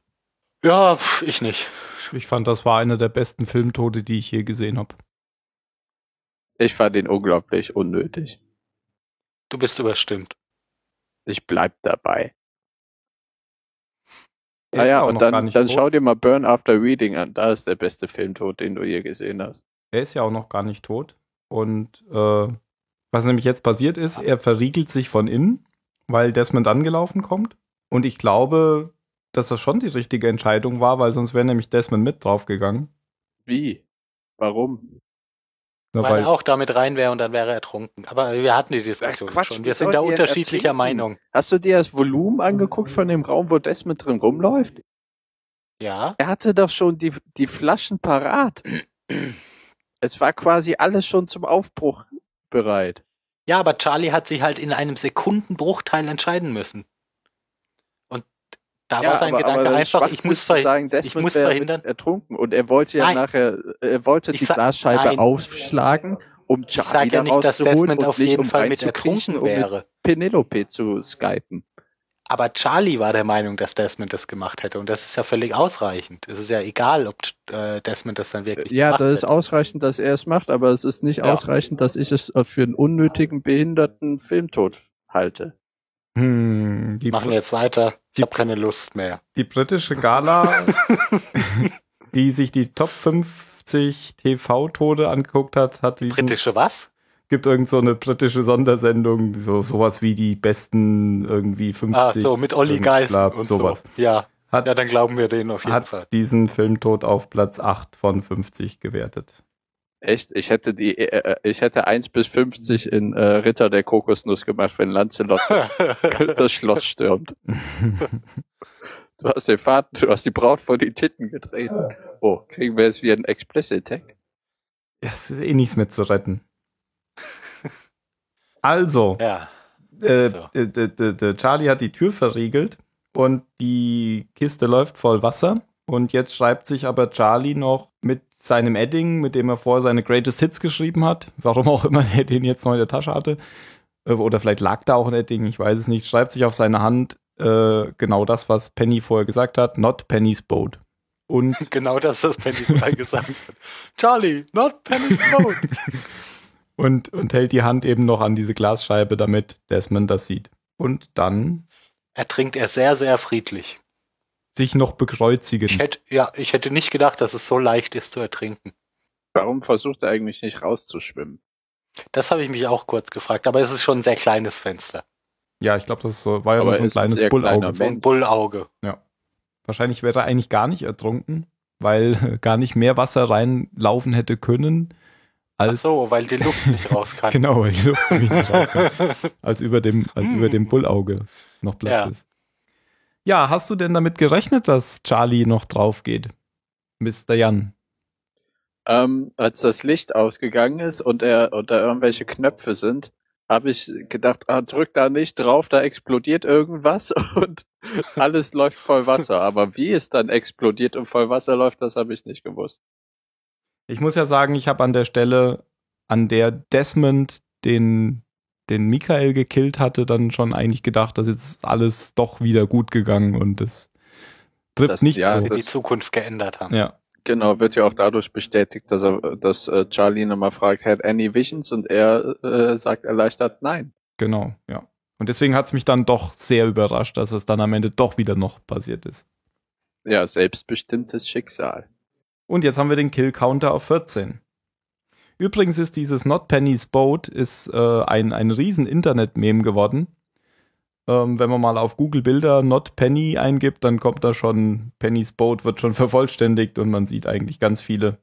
Ja, ich nicht. Ich fand, das war einer der besten Filmtode, die ich je gesehen habe. Ich fand ihn unglaublich unnötig. Du bist überstimmt. Ich bleib dabei. Der Naja, und dann, dann tot. schau dir mal Burn After Reading an. Da ist der beste Filmtod, den du je gesehen hast. Er ist ja auch noch gar nicht tot. Und äh, was nämlich jetzt passiert ist, er verriegelt sich von innen, weil Desmond angelaufen kommt. Und ich glaube, dass das schon die richtige Entscheidung war, weil sonst wäre nämlich Desmond mit draufgegangen. Wie? Warum? Na, weil, weil, er auch damit rein wäre und dann wäre er ertrunken. Aber wir hatten die Diskussion Ach, Quatsch, schon. Wir sind da unterschiedlicher ertrinken? Meinung. Hast du dir das Volumen angeguckt von dem Raum, wo Desmond drin rumläuft? Ja, Er hatte doch schon die, die Flaschen parat. es war quasi alles schon zum Aufbruch bereit. Ja, aber Charlie hat sich halt in einem Sekundenbruchteil entscheiden müssen. Da war sein aber- Gedanke aber einfach, ich muss, zu verhi- sagen, Desmond muss verhindern- ertrunken und er wollte ja Nein. nachher, er wollte Ich die Glasscheibe Nein. aufschlagen, um ich sage Charlie ja nicht, dass Desmond auf jeden um Fall mit ertrunken um mit wäre. Penelope zu skypen. Aber Charlie war der Meinung, dass Desmond das gemacht hätte. Und das ist ja völlig ausreichend. Es ist ja egal, ob äh, Desmond das dann wirklich Ja, gemacht das ist hätte. ausreichend, dass er es macht, aber es ist nicht Ja. ausreichend, dass ich es für einen unnötigen, behinderten Filmtod halte. Hm, die, Machen jetzt weiter. Ich Die- habe keine Lust mehr. die britische Gala, (laughs) die sich die Top 50 TV-Tode angeguckt hat, hat diesen, Britische was? gibt irgend so eine britische Sondersendung, so sowas wie die besten irgendwie 50. Ah, so mit Olli Geist und sowas. so. Ja, Hat, ja, dann glauben wir denen auf jeden hat Fall. diesen Filmtod auf Platz 8 von 50 gewertet. Echt? Ich hätte die, äh, äh, ich hätte 1 bis 50 in äh, Ritter der Kokosnuss gemacht, wenn Lancelot das, (laughs) das Schloss stürmt. (laughs) Du hast den Vater, du hast die Braut vor die Titten getreten. Oh, kriegen wir jetzt wieder einen Explicit Tag? Es ist eh nichts mehr zu retten. Also, ja, äh, So. d- d- Charlie hat die Tür verriegelt und die Kiste läuft voll Wasser. Und jetzt schreibt sich aber Charlie noch mit seinem Edding, mit dem er vorher seine Greatest Hits geschrieben hat, warum auch immer er den jetzt noch in der Tasche hatte, äh, oder vielleicht lag da auch ein Edding, ich weiß es nicht, schreibt sich auf seine Hand äh, genau das, was Penny vorher gesagt hat, not Penny's boat. Und (laughs) Genau das, was Penny vorher gesagt hat. Charlie, not Penny's boat. (laughs) und, und hält die Hand eben noch an diese Glasscheibe, damit Desmond das sieht. Und dann Ertrinkt er sehr, sehr friedlich. Sich noch bekreuzigen. Ich hätte, ja, ich hätte nicht gedacht, dass es so leicht ist zu ertrinken. Warum versucht er eigentlich nicht rauszuschwimmen? Das habe ich mich auch kurz gefragt, aber es ist schon ein sehr kleines Fenster. Ja, ich glaube, das ist so, war ja so ein kleines Bullauge. So ein Bullauge. Wahrscheinlich wäre er eigentlich gar nicht ertrunken, weil (laughs) gar nicht mehr Wasser reinlaufen hätte können, Ach als so, weil die Luft nicht raus (laughs) kann. genau, weil die Luft nicht rauskam, (laughs) als über dem, als über dem Bullauge noch Platz Ja. ist. Ja, hast du denn damit gerechnet, dass Charlie noch drauf geht? Mr. Jan. Ähm, als das Licht ausgegangen ist und er und da irgendwelche Knöpfe sind, habe ich gedacht, ah, drück da nicht drauf, da explodiert irgendwas (laughs) und alles läuft voll Wasser. Aber wie es dann explodiert und voll Wasser läuft, das habe ich nicht gewusst. Ich muss ja sagen, ich habe an der Stelle, an der Desmond den, den Michael gekillt hatte, dann schon eigentlich gedacht, dass jetzt alles doch wieder gut gegangen und es trifft Das- nicht ja, so. die Zukunft geändert haben. Ja, Genau, wird ja auch dadurch bestätigt, dass er, dass äh, Charlie nochmal fragt, had any visions? Und er äh, sagt erleichtert, nein. genau, ja. Und deswegen hat es mich dann doch sehr überrascht, dass es dann am Ende doch wieder noch passiert ist. Ja, selbstbestimmtes Schicksal. Und jetzt haben wir den Kill-Counter auf 14. Übrigens ist dieses Not Penny's Boat ist äh, ein, ein riesen Internet-Meme geworden. Ähm, wenn man mal auf Google Bilder Not Penny eingibt, dann kommt da schon Penny's Boat, wird schon (laughs) vervollständigt und man sieht eigentlich ganz viele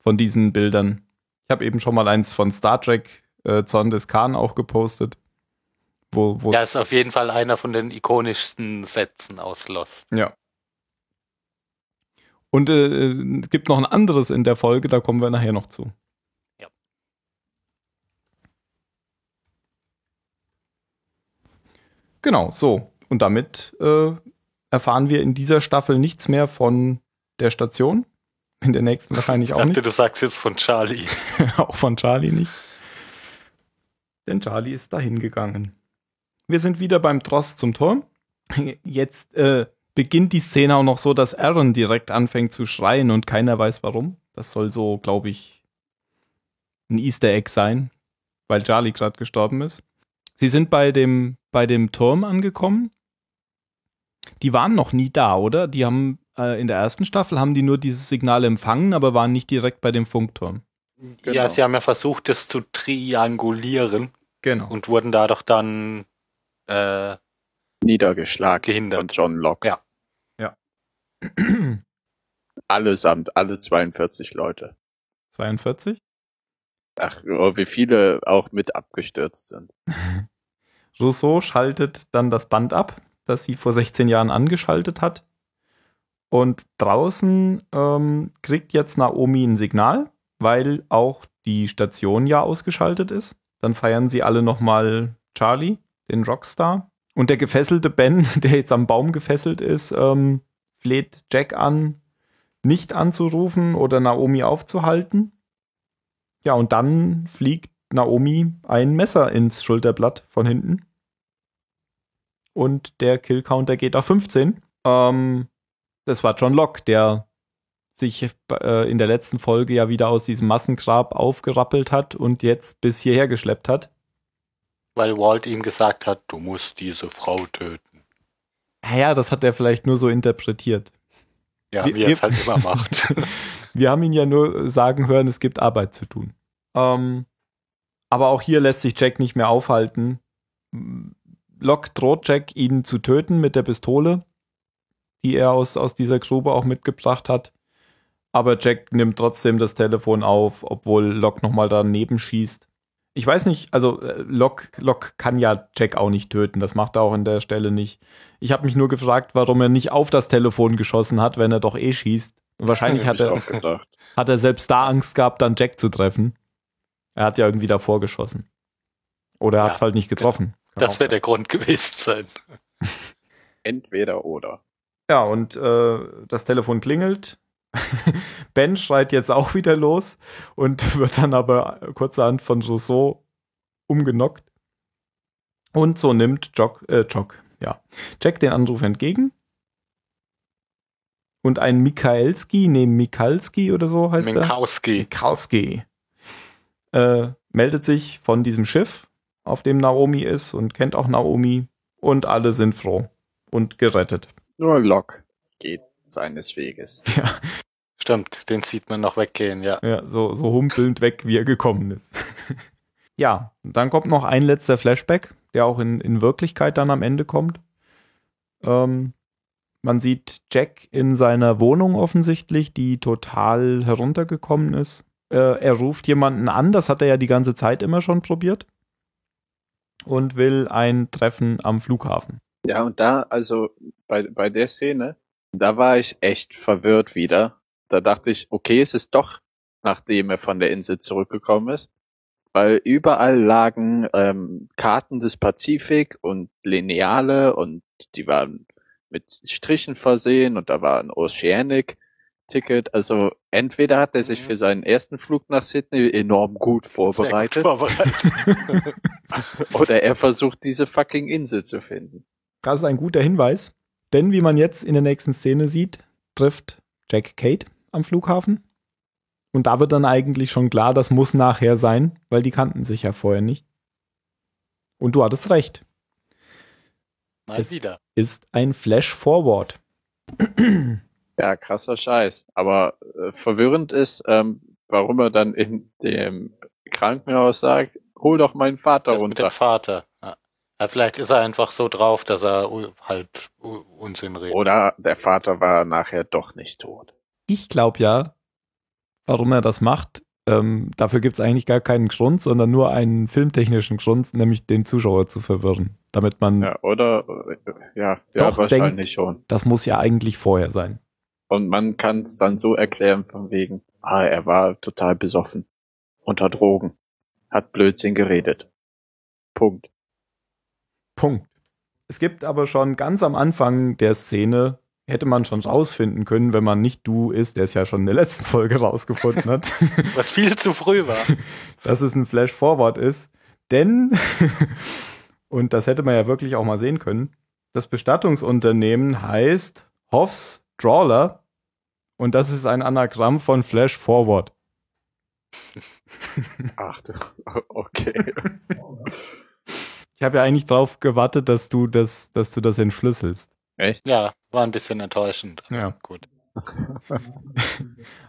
von diesen Bildern. Ich habe eben schon mal eins von Star Trek äh, Zorn des Khan auch gepostet. Wo, wo Ja, ist auf jeden Fall einer von den ikonischsten Sätzen aus Lost. Ja. Und äh, es gibt noch ein anderes in der Folge, da kommen wir nachher noch zu. Genau, so. Und damit äh, erfahren wir in dieser Staffel nichts mehr von der Station. In der nächsten wahrscheinlich Ich (laughs) auch dachte, nicht. du sagst jetzt von Charlie. (laughs) auch von Charlie nicht. Denn Charlie ist dahin gegangen. Wir sind wieder beim Tross zum Turm. Jetzt äh, beginnt die Szene auch noch so, dass Aaron direkt anfängt zu schreien und keiner weiß warum. Das soll so, glaube ich, ein Easter Egg sein, weil Charlie gerade gestorben ist. Sie sind bei dem, bei dem Turm angekommen. Die waren noch nie da, oder? Die haben äh, in der ersten Staffel haben die nur dieses Signal empfangen, aber waren nicht direkt bei dem Funkturm. Genau. Ja, sie haben ja versucht, das zu triangulieren Genau. und wurden dadurch dann äh, Niedergeschlagen Gehindert. von John Locke. Ja. Allesamt, alle 42 Leute. 42. Ach, oh, wie viele auch mit abgestürzt sind. (laughs) Rousseau schaltet dann das Band ab, das sie vor 16 Jahren angeschaltet hat. Und draußen ähm, kriegt jetzt Naomi ein Signal, weil auch die Station ja ausgeschaltet ist. Dann feiern sie alle nochmal Charlie, den Rockstar. Und der gefesselte Ben, (laughs) der jetzt am Baum gefesselt ist, ähm, fleht Jack an, nicht anzurufen oder Naomi aufzuhalten. Ja, und dann fliegt Naomi ein Messer ins Schulterblatt von hinten. Und der Kill-Counter geht auf 15. Ähm, das war John Locke, der sich äh, in der letzten Folge ja wieder aus diesem Massengrab aufgerappelt hat und jetzt bis hierher geschleppt hat. weil Walt ihm gesagt hat, du musst diese Frau töten. Ja, das hat er vielleicht nur so interpretiert. Ja, wie er es halt immer macht. (laughs) Wir haben ihn ja nur sagen hören, es gibt Arbeit zu tun. Ähm, aber auch hier lässt sich Jack nicht mehr aufhalten. Locke droht Jack, ihn zu töten mit der Pistole, die er aus, aus dieser Grube auch mitgebracht hat. Aber Jack nimmt trotzdem das Telefon auf, obwohl Locke nochmal daneben schießt. Ich weiß nicht, also äh, Locke, Locke kann ja Jack auch nicht töten, das macht er auch in der Stelle nicht. Ich habe mich nur gefragt, warum er nicht auf das Telefon geschossen hat, wenn er doch eh schießt. Und wahrscheinlich (laughs) hat er, (laughs) hat er selbst da Angst gehabt, dann Jack zu treffen. Er hat ja irgendwie davor geschossen. Oder er Ja, hat es halt nicht getroffen. Kann Das sein. der Grund gewesen sein. Entweder oder. Ja, und äh, das Telefon klingelt. (laughs) ben schreit jetzt auch wieder los und (laughs) wird dann aber kurzerhand von Rousseau umgenockt. Und so nimmt Jock, äh, Jock, ja, Jack den Anruf entgegen. Und ein Mikaelski, nee, Mikalski oder so heißt er. Minkowski. Mikalski. Äh, meldet sich von diesem Schiff, auf dem Naomi ist und kennt auch Naomi. Und alle sind froh und gerettet. Nur Locke geht seines Weges. (laughs) Ja, Stimmt, den sieht man noch weggehen, ja. ja so, so humpelnd weg, wie er gekommen ist. (laughs) ja, dann kommt noch ein letzter Flashback, der auch in, in Wirklichkeit dann am Ende kommt. Ähm, man sieht Jack in seiner Wohnung offensichtlich, die total heruntergekommen ist. Äh, er ruft jemanden an, das hat er ja die ganze Zeit immer schon probiert. Und will ein Treffen am Flughafen. Ja, und da, also bei, bei der Szene, da war ich echt verwirrt wieder. Da dachte ich, okay, es ist doch, nachdem er von der Insel zurückgekommen ist. Weil überall lagen ähm, Karten des Pazifik und Lineale und die waren mit Strichen versehen und da war ein Oceanic-Ticket. Also entweder hat er sich Mhm. für seinen ersten Flug nach Sydney enorm gut vorbereitet gut vorbereitet. (laughs) oder er versucht diese fucking Insel zu finden. Das ist ein guter Hinweis, denn wie man jetzt in der nächsten Szene sieht, trifft Jack Kate am Flughafen. Und da wird dann eigentlich schon klar, das muss nachher sein, weil die kannten sich ja vorher nicht. Und du hattest recht, Mal Es- wieder. ist ein Flash-Forward. Ja, krasser Scheiß. Aber äh, verwirrend ist, ähm, warum er dann in dem Krankenhaus sagt, hol doch meinen Vater Das mit dem runter. Vater. Ja. Ja, vielleicht ist er einfach so drauf, dass er halt Unsinn redet. Oder der Vater war nachher doch nicht tot. Ich glaube ja, warum er das macht. Ähm, dafür gibt es eigentlich gar keinen Grund, sondern nur einen filmtechnischen Grund, nämlich den Zuschauer zu verwirren. Damit man, Ja, oder? äh, Ja, ja Doch, wahrscheinlich denkt- schon. das muss ja eigentlich vorher sein. Und man kann es dann so erklären von wegen, ah, er war total besoffen. Unter Drogen. Hat Blödsinn geredet. Punkt. Punkt. Es gibt aber schon ganz am Anfang der Szene, hätte man schon rausfinden können, wenn man nicht du ist, der es ja schon in der letzten Folge rausgefunden hat, (laughs) Was viel zu früh war. dass es ein Flash-Forward ist. Denn, (laughs) und das hätte man ja wirklich auch mal sehen können, das Bestattungsunternehmen heißt Hoffs Drawler und das ist ein Anagramm von Flash Forward. Ach du, okay. (laughs) Ich habe ja eigentlich drauf gewartet, dass du das, dass du das entschlüsselst. Echt? Ja, war ein bisschen enttäuschend. Ja. Gut. (laughs)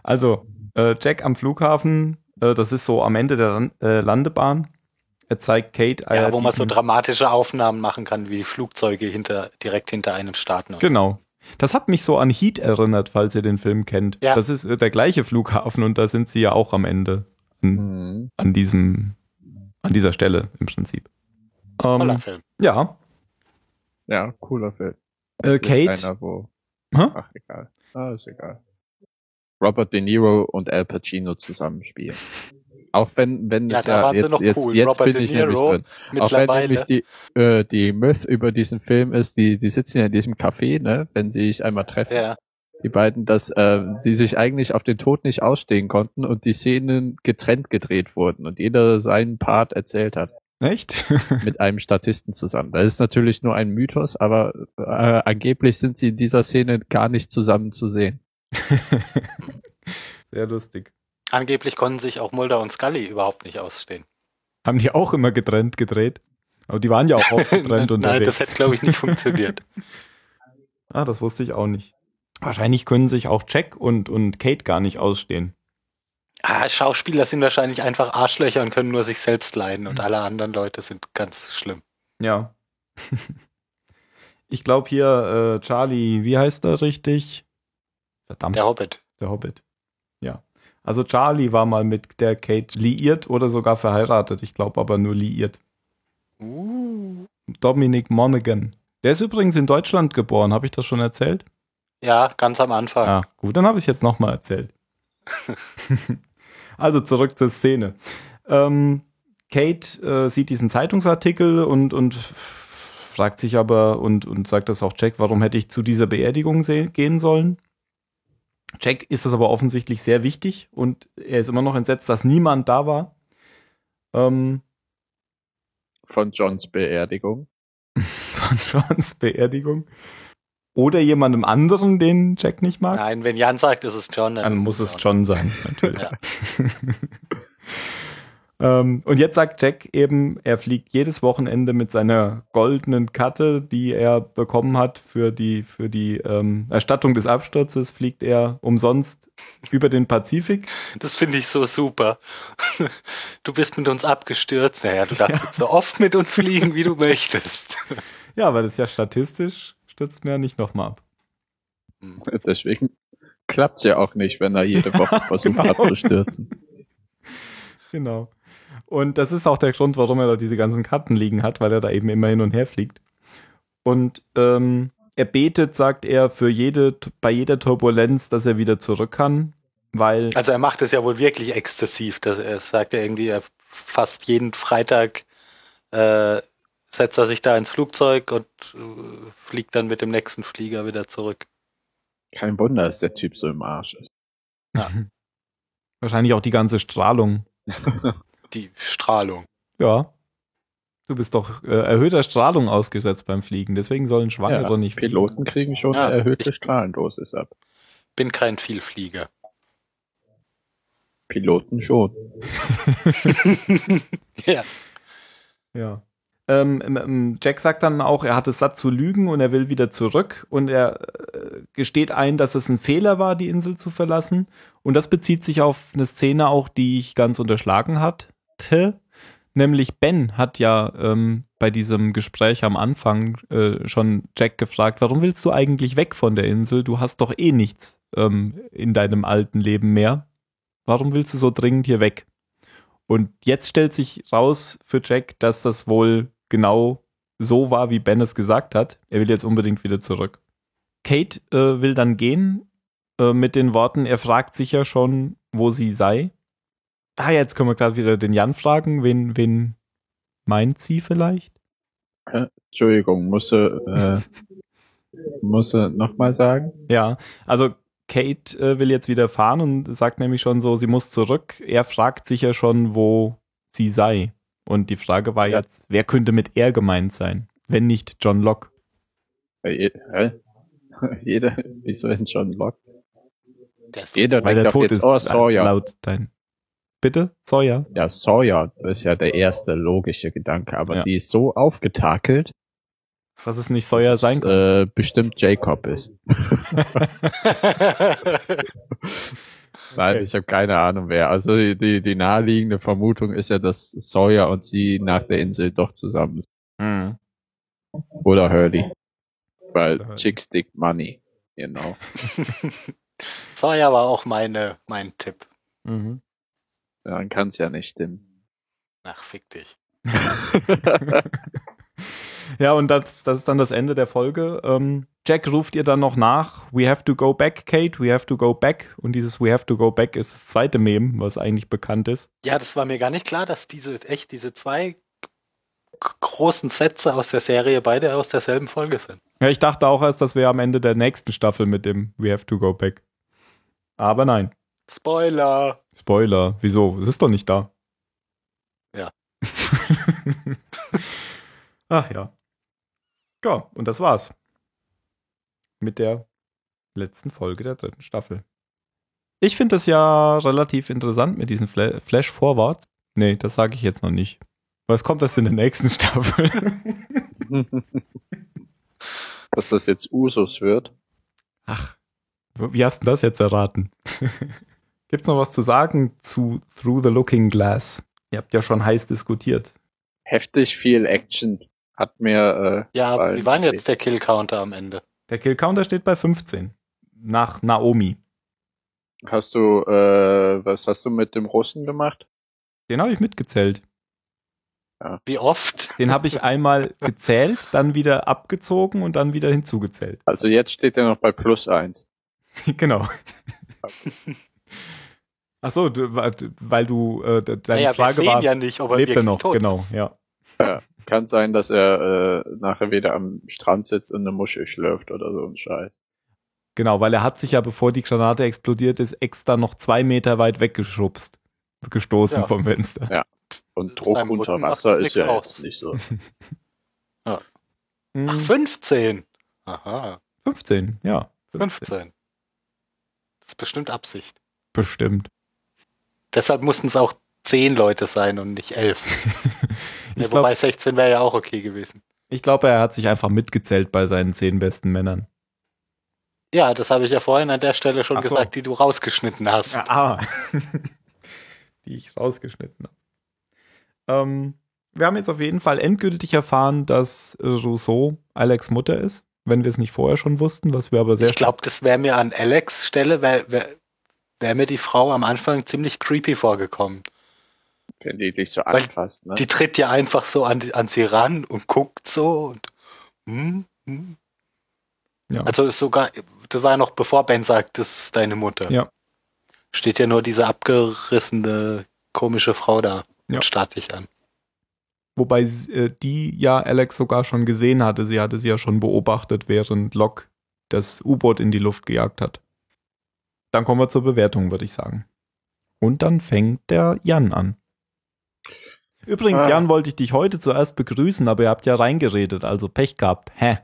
Also, äh, Jack am Flughafen, äh, das ist so am Ende der Ran- äh, Landebahn. Er zeigt Kate. äh, Ja, wo man so dramatische Aufnahmen machen kann, wie Flugzeuge hinter, direkt hinter einem starten. Genau. Das hat mich so an Heat erinnert, falls ihr den Film kennt. Ja. Das ist äh, der gleiche Flughafen und da sind sie ja auch am Ende an, Mhm. an diesem, an dieser Stelle im Prinzip. Toller Ähm, Film. ja, Ja, cooler Film. äh, Kate. Einer, wo, ach, egal. Ah, ist egal. Robert De Niro und Al Pacino zusammenspielen. Auch wenn, wenn Ja, es da ja, jetzt, noch jetzt, cool. jetzt Robert bin ich nämlich drin. Auch wenn nämlich die, äh, die Myth über diesen Film ist, die, die sitzen ja in diesem Café, ne, wenn sie sich einmal treffen. Ja, Die beiden, dass äh, sie sich eigentlich auf den Tod nicht ausstehen konnten und die Szenen getrennt gedreht wurden und jeder seinen Part erzählt hat Echt? (laughs) mit einem Statisten zusammen. Das ist natürlich nur ein Mythos, aber äh, angeblich sind sie in dieser Szene gar nicht zusammen zu sehen. (laughs) Sehr lustig. angeblich konnten sich auch Mulder und Scully überhaupt nicht ausstehen. Haben die auch immer getrennt gedreht? Aber die waren ja auch, (laughs) getrennt Nein, unterwegs. das hätte, glaube ich, nicht funktioniert. Ah, das wusste ich auch nicht. Wahrscheinlich können sich auch Jack und, und Kate gar nicht ausstehen. Ah, Schauspieler sind wahrscheinlich einfach Arschlöcher und können nur sich selbst leiden und alle anderen Leute sind ganz schlimm. Ja. (laughs) ich glaube hier, äh, Charlie, wie heißt er richtig? Verdammt, Der Hobbit. der Hobbit. Ja. Also Charlie war mal mit der Kate liiert oder sogar verheiratet. Ich glaube aber nur liiert. Uh. Dominic Monaghan. Der ist übrigens in Deutschland geboren. Habe ich das schon erzählt? Ja, ganz am Anfang. Ah, gut, dann habe ich jetzt nochmal erzählt. (laughs) also zurück zur Szene. Ähm, Kate äh, sieht diesen Zeitungsartikel und, und fragt sich aber und, und sagt das auch Jack, warum hätte ich zu dieser Beerdigung gehen sollen? Jack ist das aber offensichtlich sehr wichtig und er ist immer noch entsetzt, dass niemand da war. Ähm, von Johns Beerdigung. (laughs) von Johns Beerdigung. Oder jemandem anderen, den Jack nicht mag. Nein, wenn Jan sagt, ist es John, Dann muss es John sein, natürlich. (laughs) (laughs) ähm, und jetzt sagt Jack eben, er fliegt jedes Wochenende mit seiner goldenen Karte, die er bekommen hat für die, für die ähm, Erstattung des Absturzes, fliegt er umsonst über den Pazifik. Das finde ich so super. (laughs) Du bist mit uns abgestürzt. Naja, du darfst jetzt so oft mit uns fliegen, wie du möchtest. Ja, weil das ja statistisch stürzt mir ja nicht nochmal ab. (laughs) Deswegen klappt's ja auch nicht, wenn er jede Woche (laughs) versucht Genau. abzustürzen. Genau. Und das ist auch der Grund, warum er da diese ganzen Karten liegen hat, weil er da eben immer hin und her fliegt. Und ähm, er betet, sagt er, für jede, bei jeder Turbulenz, dass er wieder zurück kann, weil Also er macht es ja wohl wirklich exzessiv. Das, er sagt ja irgendwie, er fast jeden Freitag äh, setzt er sich da ins Flugzeug und äh, fliegt dann mit dem nächsten Flieger wieder zurück. Kein Wunder, dass der Typ so im Arsch ist. wahrscheinlich auch die ganze Strahlung. (laughs) Die Strahlung. Ja. Du bist doch äh, erhöhter Strahlung ausgesetzt beim Fliegen, deswegen sollen Schwangere Ja, nicht fliegen. Piloten kriegen schon Ja, eine erhöhte Strahlendosis ab. Bin kein Vielflieger. Piloten schon. (laughs) ja. Ja. Ähm, ähm, ähm, Jack sagt dann auch, er hat es satt zu lügen und er will wieder zurück und er äh, gesteht ein, dass es ein Fehler war, die Insel zu verlassen. Und das bezieht sich auf eine Szene auch, die ich ganz unterschlagen hatte. Nämlich Ben hat ja ähm, bei diesem Gespräch am Anfang äh, schon Jack gefragt, warum willst du eigentlich weg von der Insel? Du hast doch eh nichts ähm, in deinem alten Leben mehr. Warum willst du so dringend hier weg? Und jetzt stellt sich raus für Jack, dass das wohl genau so war, wie Ben es gesagt hat. Er will jetzt unbedingt wieder zurück. Kate äh, will dann gehen äh, mit den Worten, er fragt sich ja schon, wo sie sei. Ah, jetzt können wir gerade wieder den Jan fragen. Wen, wen meint sie vielleicht? Äh, Entschuldigung, musste, äh, (laughs) musste nochmal sagen? Ja, also Kate äh, will jetzt wieder fahren und sagt nämlich schon so, sie muss zurück. Er fragt sich ja schon, wo sie sei. Und die Frage war Ja. jetzt, wer könnte mit er gemeint sein, wenn nicht John Locke? Äh, Hä? (laughs) Jeder, wieso denn John Locke? Der ist Jeder Weil denkt der jetzt, ist oh, Sawyer. laut dein. Bitte? Sawyer? Ja, Sawyer, das ist ja der erste logische Gedanke, aber Ja. die ist so aufgetakelt, Was es nicht Sawyer sein kann. äh, bestimmt Jacob ist. (laughs) (laughs) Nein, Okay. ich habe keine Ahnung wer. Also die, die, die naheliegende Vermutung ist ja, dass Sawyer und sie nach der Insel doch zusammen sind. Mhm. Oder Hurley. Weil. Chicks Dick Money, genau. (laughs) Sawyer war auch meine, mein Tipp. Mhm. Dann kann es ja nicht stimmen. Ach, fick dich. (laughs) (laughs) Ja, und das, das ist dann das Ende der Folge. Ähm, Jack ruft ihr dann noch nach, we have to go back, Kate, we have to go back. Und dieses we have to go back ist das zweite Meme, was eigentlich bekannt ist. Ja, das war mir gar nicht klar, dass diese, echt diese zwei großen Sätze aus der Serie beide aus derselben Folge sind. Ja, ich dachte auch erst, das wäre am Ende der nächsten Staffel mit dem we have to go back. Aber nein. Spoiler! Spoiler. Wieso? Es ist doch nicht da. Ja. (laughs) Ach ja. Ja, und das war's. Mit der letzten Folge der dritten Staffel. Ich finde das ja relativ interessant mit diesen Fla Flash-Forwards. Nee, das sage ich jetzt noch nicht. Was kommt das in der nächsten (laughs) Staffel? (laughs) Dass das jetzt Usus wird. Ach, wie hast du das jetzt erraten? (laughs) Gibt's noch was zu sagen zu Through the Looking Glass? Ihr habt ja schon heiß diskutiert. Heftig viel Action. Hat mir, äh, Ja, wie war denn jetzt der Kill-Counter am Ende? Der Kill-Counter steht bei 15. Nach Naomi. hast du, äh, was hast du mit dem Russen gemacht? Den habe ich mitgezählt. Wie oft? (laughs) Den habe ich einmal gezählt, dann wieder abgezogen und dann wieder hinzugezählt. Also jetzt steht er noch bei plus eins. (laughs) genau. (laughs) Ach so, du, weil du äh, de- deine naja, wir Frage sehen war, ja nicht, ob er lebt er noch? tot Genau, ist. ja. Kann sein, dass er äh, nachher wieder am Strand sitzt und eine Muschel schlürft oder so ein Scheiß. Genau, weil er hat sich ja, bevor die Granate explodiert ist, extra noch zwei Meter weit weggeschubst. Gestoßen Ja. vom Fenster. Und Druck Seinem unter Rücken Wasser ist ja jetzt nicht so. (laughs) Hm, Ach, 15. Aha, 15, ja. 15. Das ist bestimmt Absicht. Bestimmt. Deshalb mussten es auch 10 Leute sein und nicht 11. (laughs) Ich ja, wobei glaube, 16 wäre ja auch okay gewesen. ich glaub, er hat sich einfach mitgezählt bei seinen zehn besten Männern. Ja, das habe ich ja vorhin an der Stelle schon so. gesagt, die du rausgeschnitten hast. Ah. (laughs) Die ich rausgeschnitten habe. Ähm, wir haben jetzt auf jeden Fall endgültig erfahren, dass Rousseau Alex Mutter ist, wenn wir es nicht vorher schon wussten, was wir aber sehr ich glaube, das wäre mir an Alex Stelle, wäre wär, wär mir die Frau am Anfang ziemlich creepy vorgekommen. Wenn die dich so Weil anfasst, ne? Die tritt ja einfach so an, an sie ran und guckt so und hm, hm. Ja. Also sogar, das war ja noch bevor Ben sagt, das ist deine Mutter. Ja. Steht ja nur diese abgerissene, komische Frau da Ja. und starrt dich an. Wobei äh, die ja Alex sogar schon gesehen hatte. Sie hatte sie ja schon beobachtet, während Locke das U-Boot in die Luft gejagt hat. Dann kommen wir zur Bewertung, würde ich sagen. Und dann fängt der Jan an. Übrigens, Ah. Jan, wollte ich dich heute zuerst begrüßen, aber ihr habt ja reingeredet, also Pech gehabt. Hä?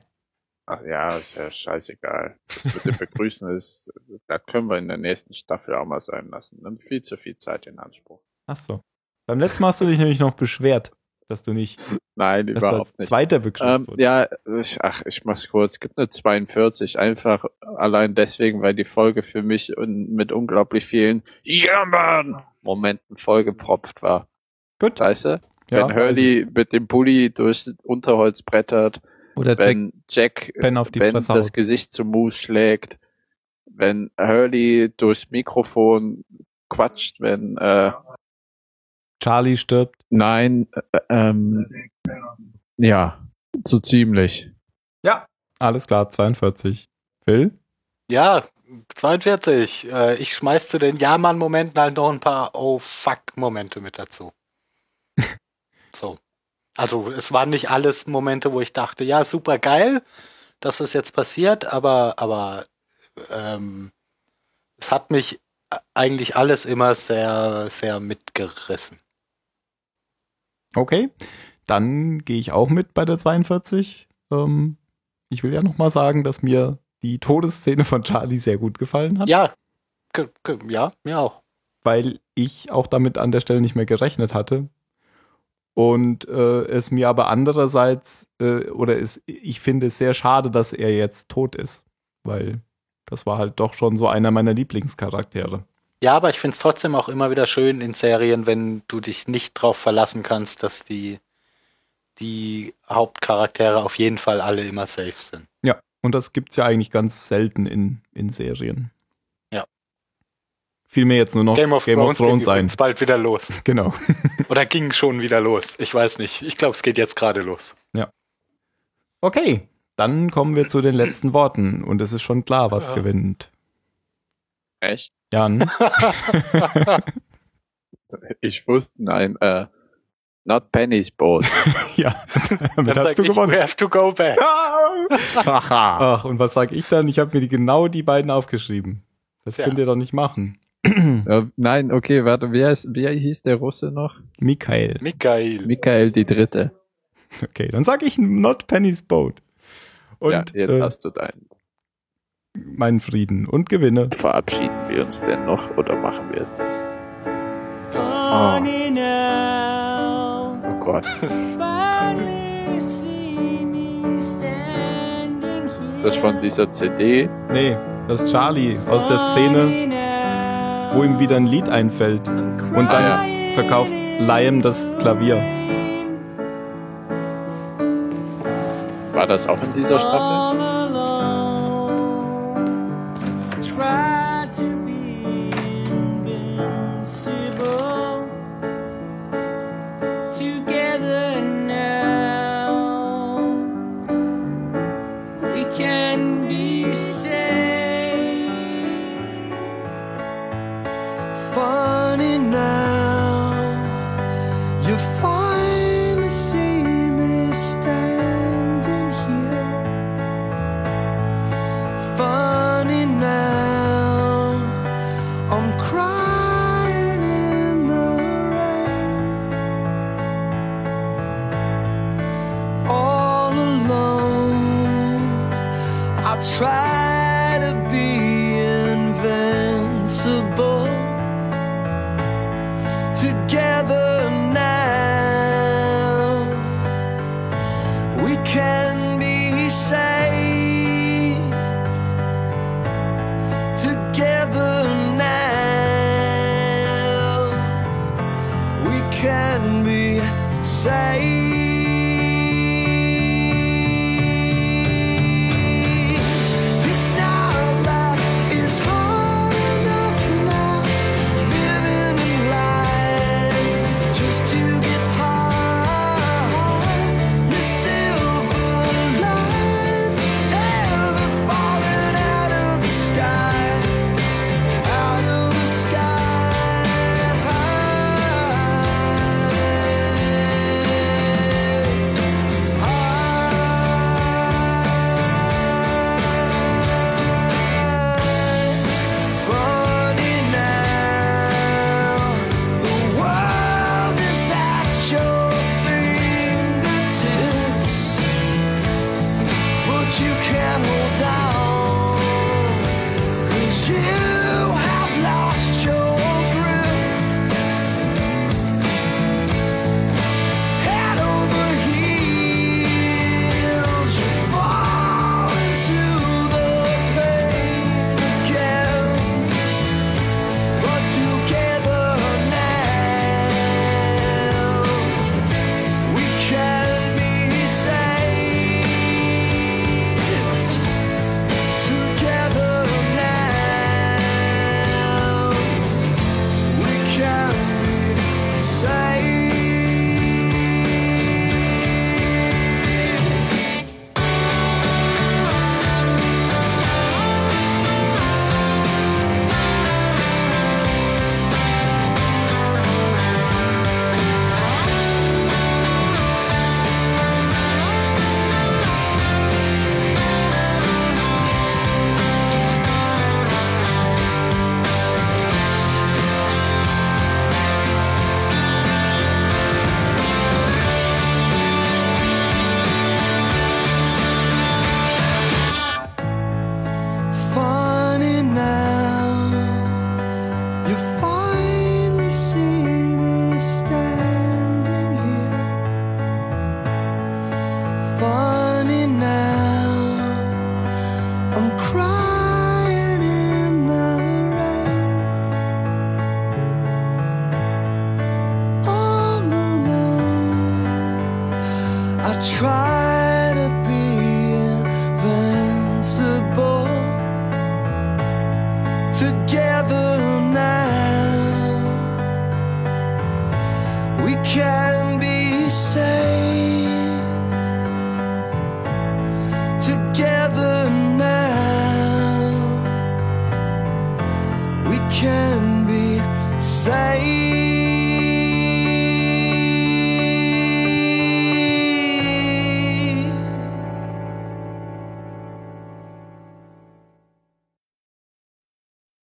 Ach ja, ist ja scheißegal. Das mit dem Begrüßen ist, das können wir in der nächsten Staffel auch mal sein lassen. Nimmt viel zu viel Zeit in Anspruch. Ach so. Beim letzten Mal hast du dich nämlich noch beschwert, dass du nicht, Nein, überhaupt nicht. Zweiter begrüßt Ähm, ja, ich, ach, ich mach's kurz. Es gibt eine 42, einfach allein deswegen, weil die Folge für mich un mit unglaublich vielen Ja, Mann! Momenten vollgepropft war. Gut. Weißt du? Ja, wenn Hurley mit dem Bulli durchs Unterholz brettert, Oder Jack wenn Jack Ben auf die Ben Fresse das haut. Gesicht zum Moose schlägt, wenn Hurley durchs Mikrofon quatscht, wenn äh, Charlie stirbt. nein, äh, ähm, ja, so ziemlich. Ja. Alles klar, 42. Phil? Ja, 42. Äh, ich schmeiß zu den Ja-Mann-Momenten halt noch ein paar Oh-Fuck-Momente mit dazu. (laughs) so. Also es waren nicht alles Momente, wo ich dachte, ja, super geil, dass das jetzt passiert, aber, aber ähm, es hat mich eigentlich alles immer sehr, sehr mitgerissen. Okay, dann gehe ich auch mit bei der 42. Ähm, ich will ja noch mal sagen, dass mir die Todesszene von Charlie sehr gut gefallen hat, Ja, ja, mir auch. weil ich auch damit an der Stelle nicht mehr gerechnet hatte. Und äh, es mir aber andererseits, äh, oder es, ich finde es sehr schade, dass er jetzt tot ist, weil das war halt doch schon so einer meiner Lieblingscharaktere. Ja, aber ich finde es trotzdem auch immer wieder schön in Serien, wenn du dich nicht drauf verlassen kannst, dass die, die Hauptcharaktere auf jeden Fall alle immer safe sind. Ja, und das gibt's ja eigentlich ganz selten in, in Serien. Ja. Fiel mir jetzt nur noch Game of Thrones, ging ein. übrigens bald wieder los. (laughs) Genau. (laughs) Oder ging schon wieder los. Ich weiß nicht. Ich glaube, es geht jetzt gerade los. Okay, dann kommen wir zu den letzten Worten. Und es ist schon klar, was Ja. gewinnt. Echt? Jan, (laughs) Ich wusste, nein, äh, not Penny's Boat. ja, damit Dann hast du ich, gewonnen. we have to go back. Haha. Ach, und was sag ich dann? Ich habe mir die, genau die beiden aufgeschrieben. Das Ja. könnt ihr doch nicht machen. Ja, nein, okay, warte, wer, ist, wer hieß der Russe noch? Michael. Michael. Michael die Dritte. Okay, dann sag ich Not Penny's Boat. Und ja, jetzt äh, hast du deinen. meinen Frieden und gewinne. Verabschieden wir uns denn noch oder machen wir es nicht? Funny now, Oh Gott. Ist das von dieser CD? Nee, das ist Charlie aus der Szene, wo ihm wieder ein Lied einfällt. Und dann verkauft Liam das Klavier. War das auch in dieser Staffel? try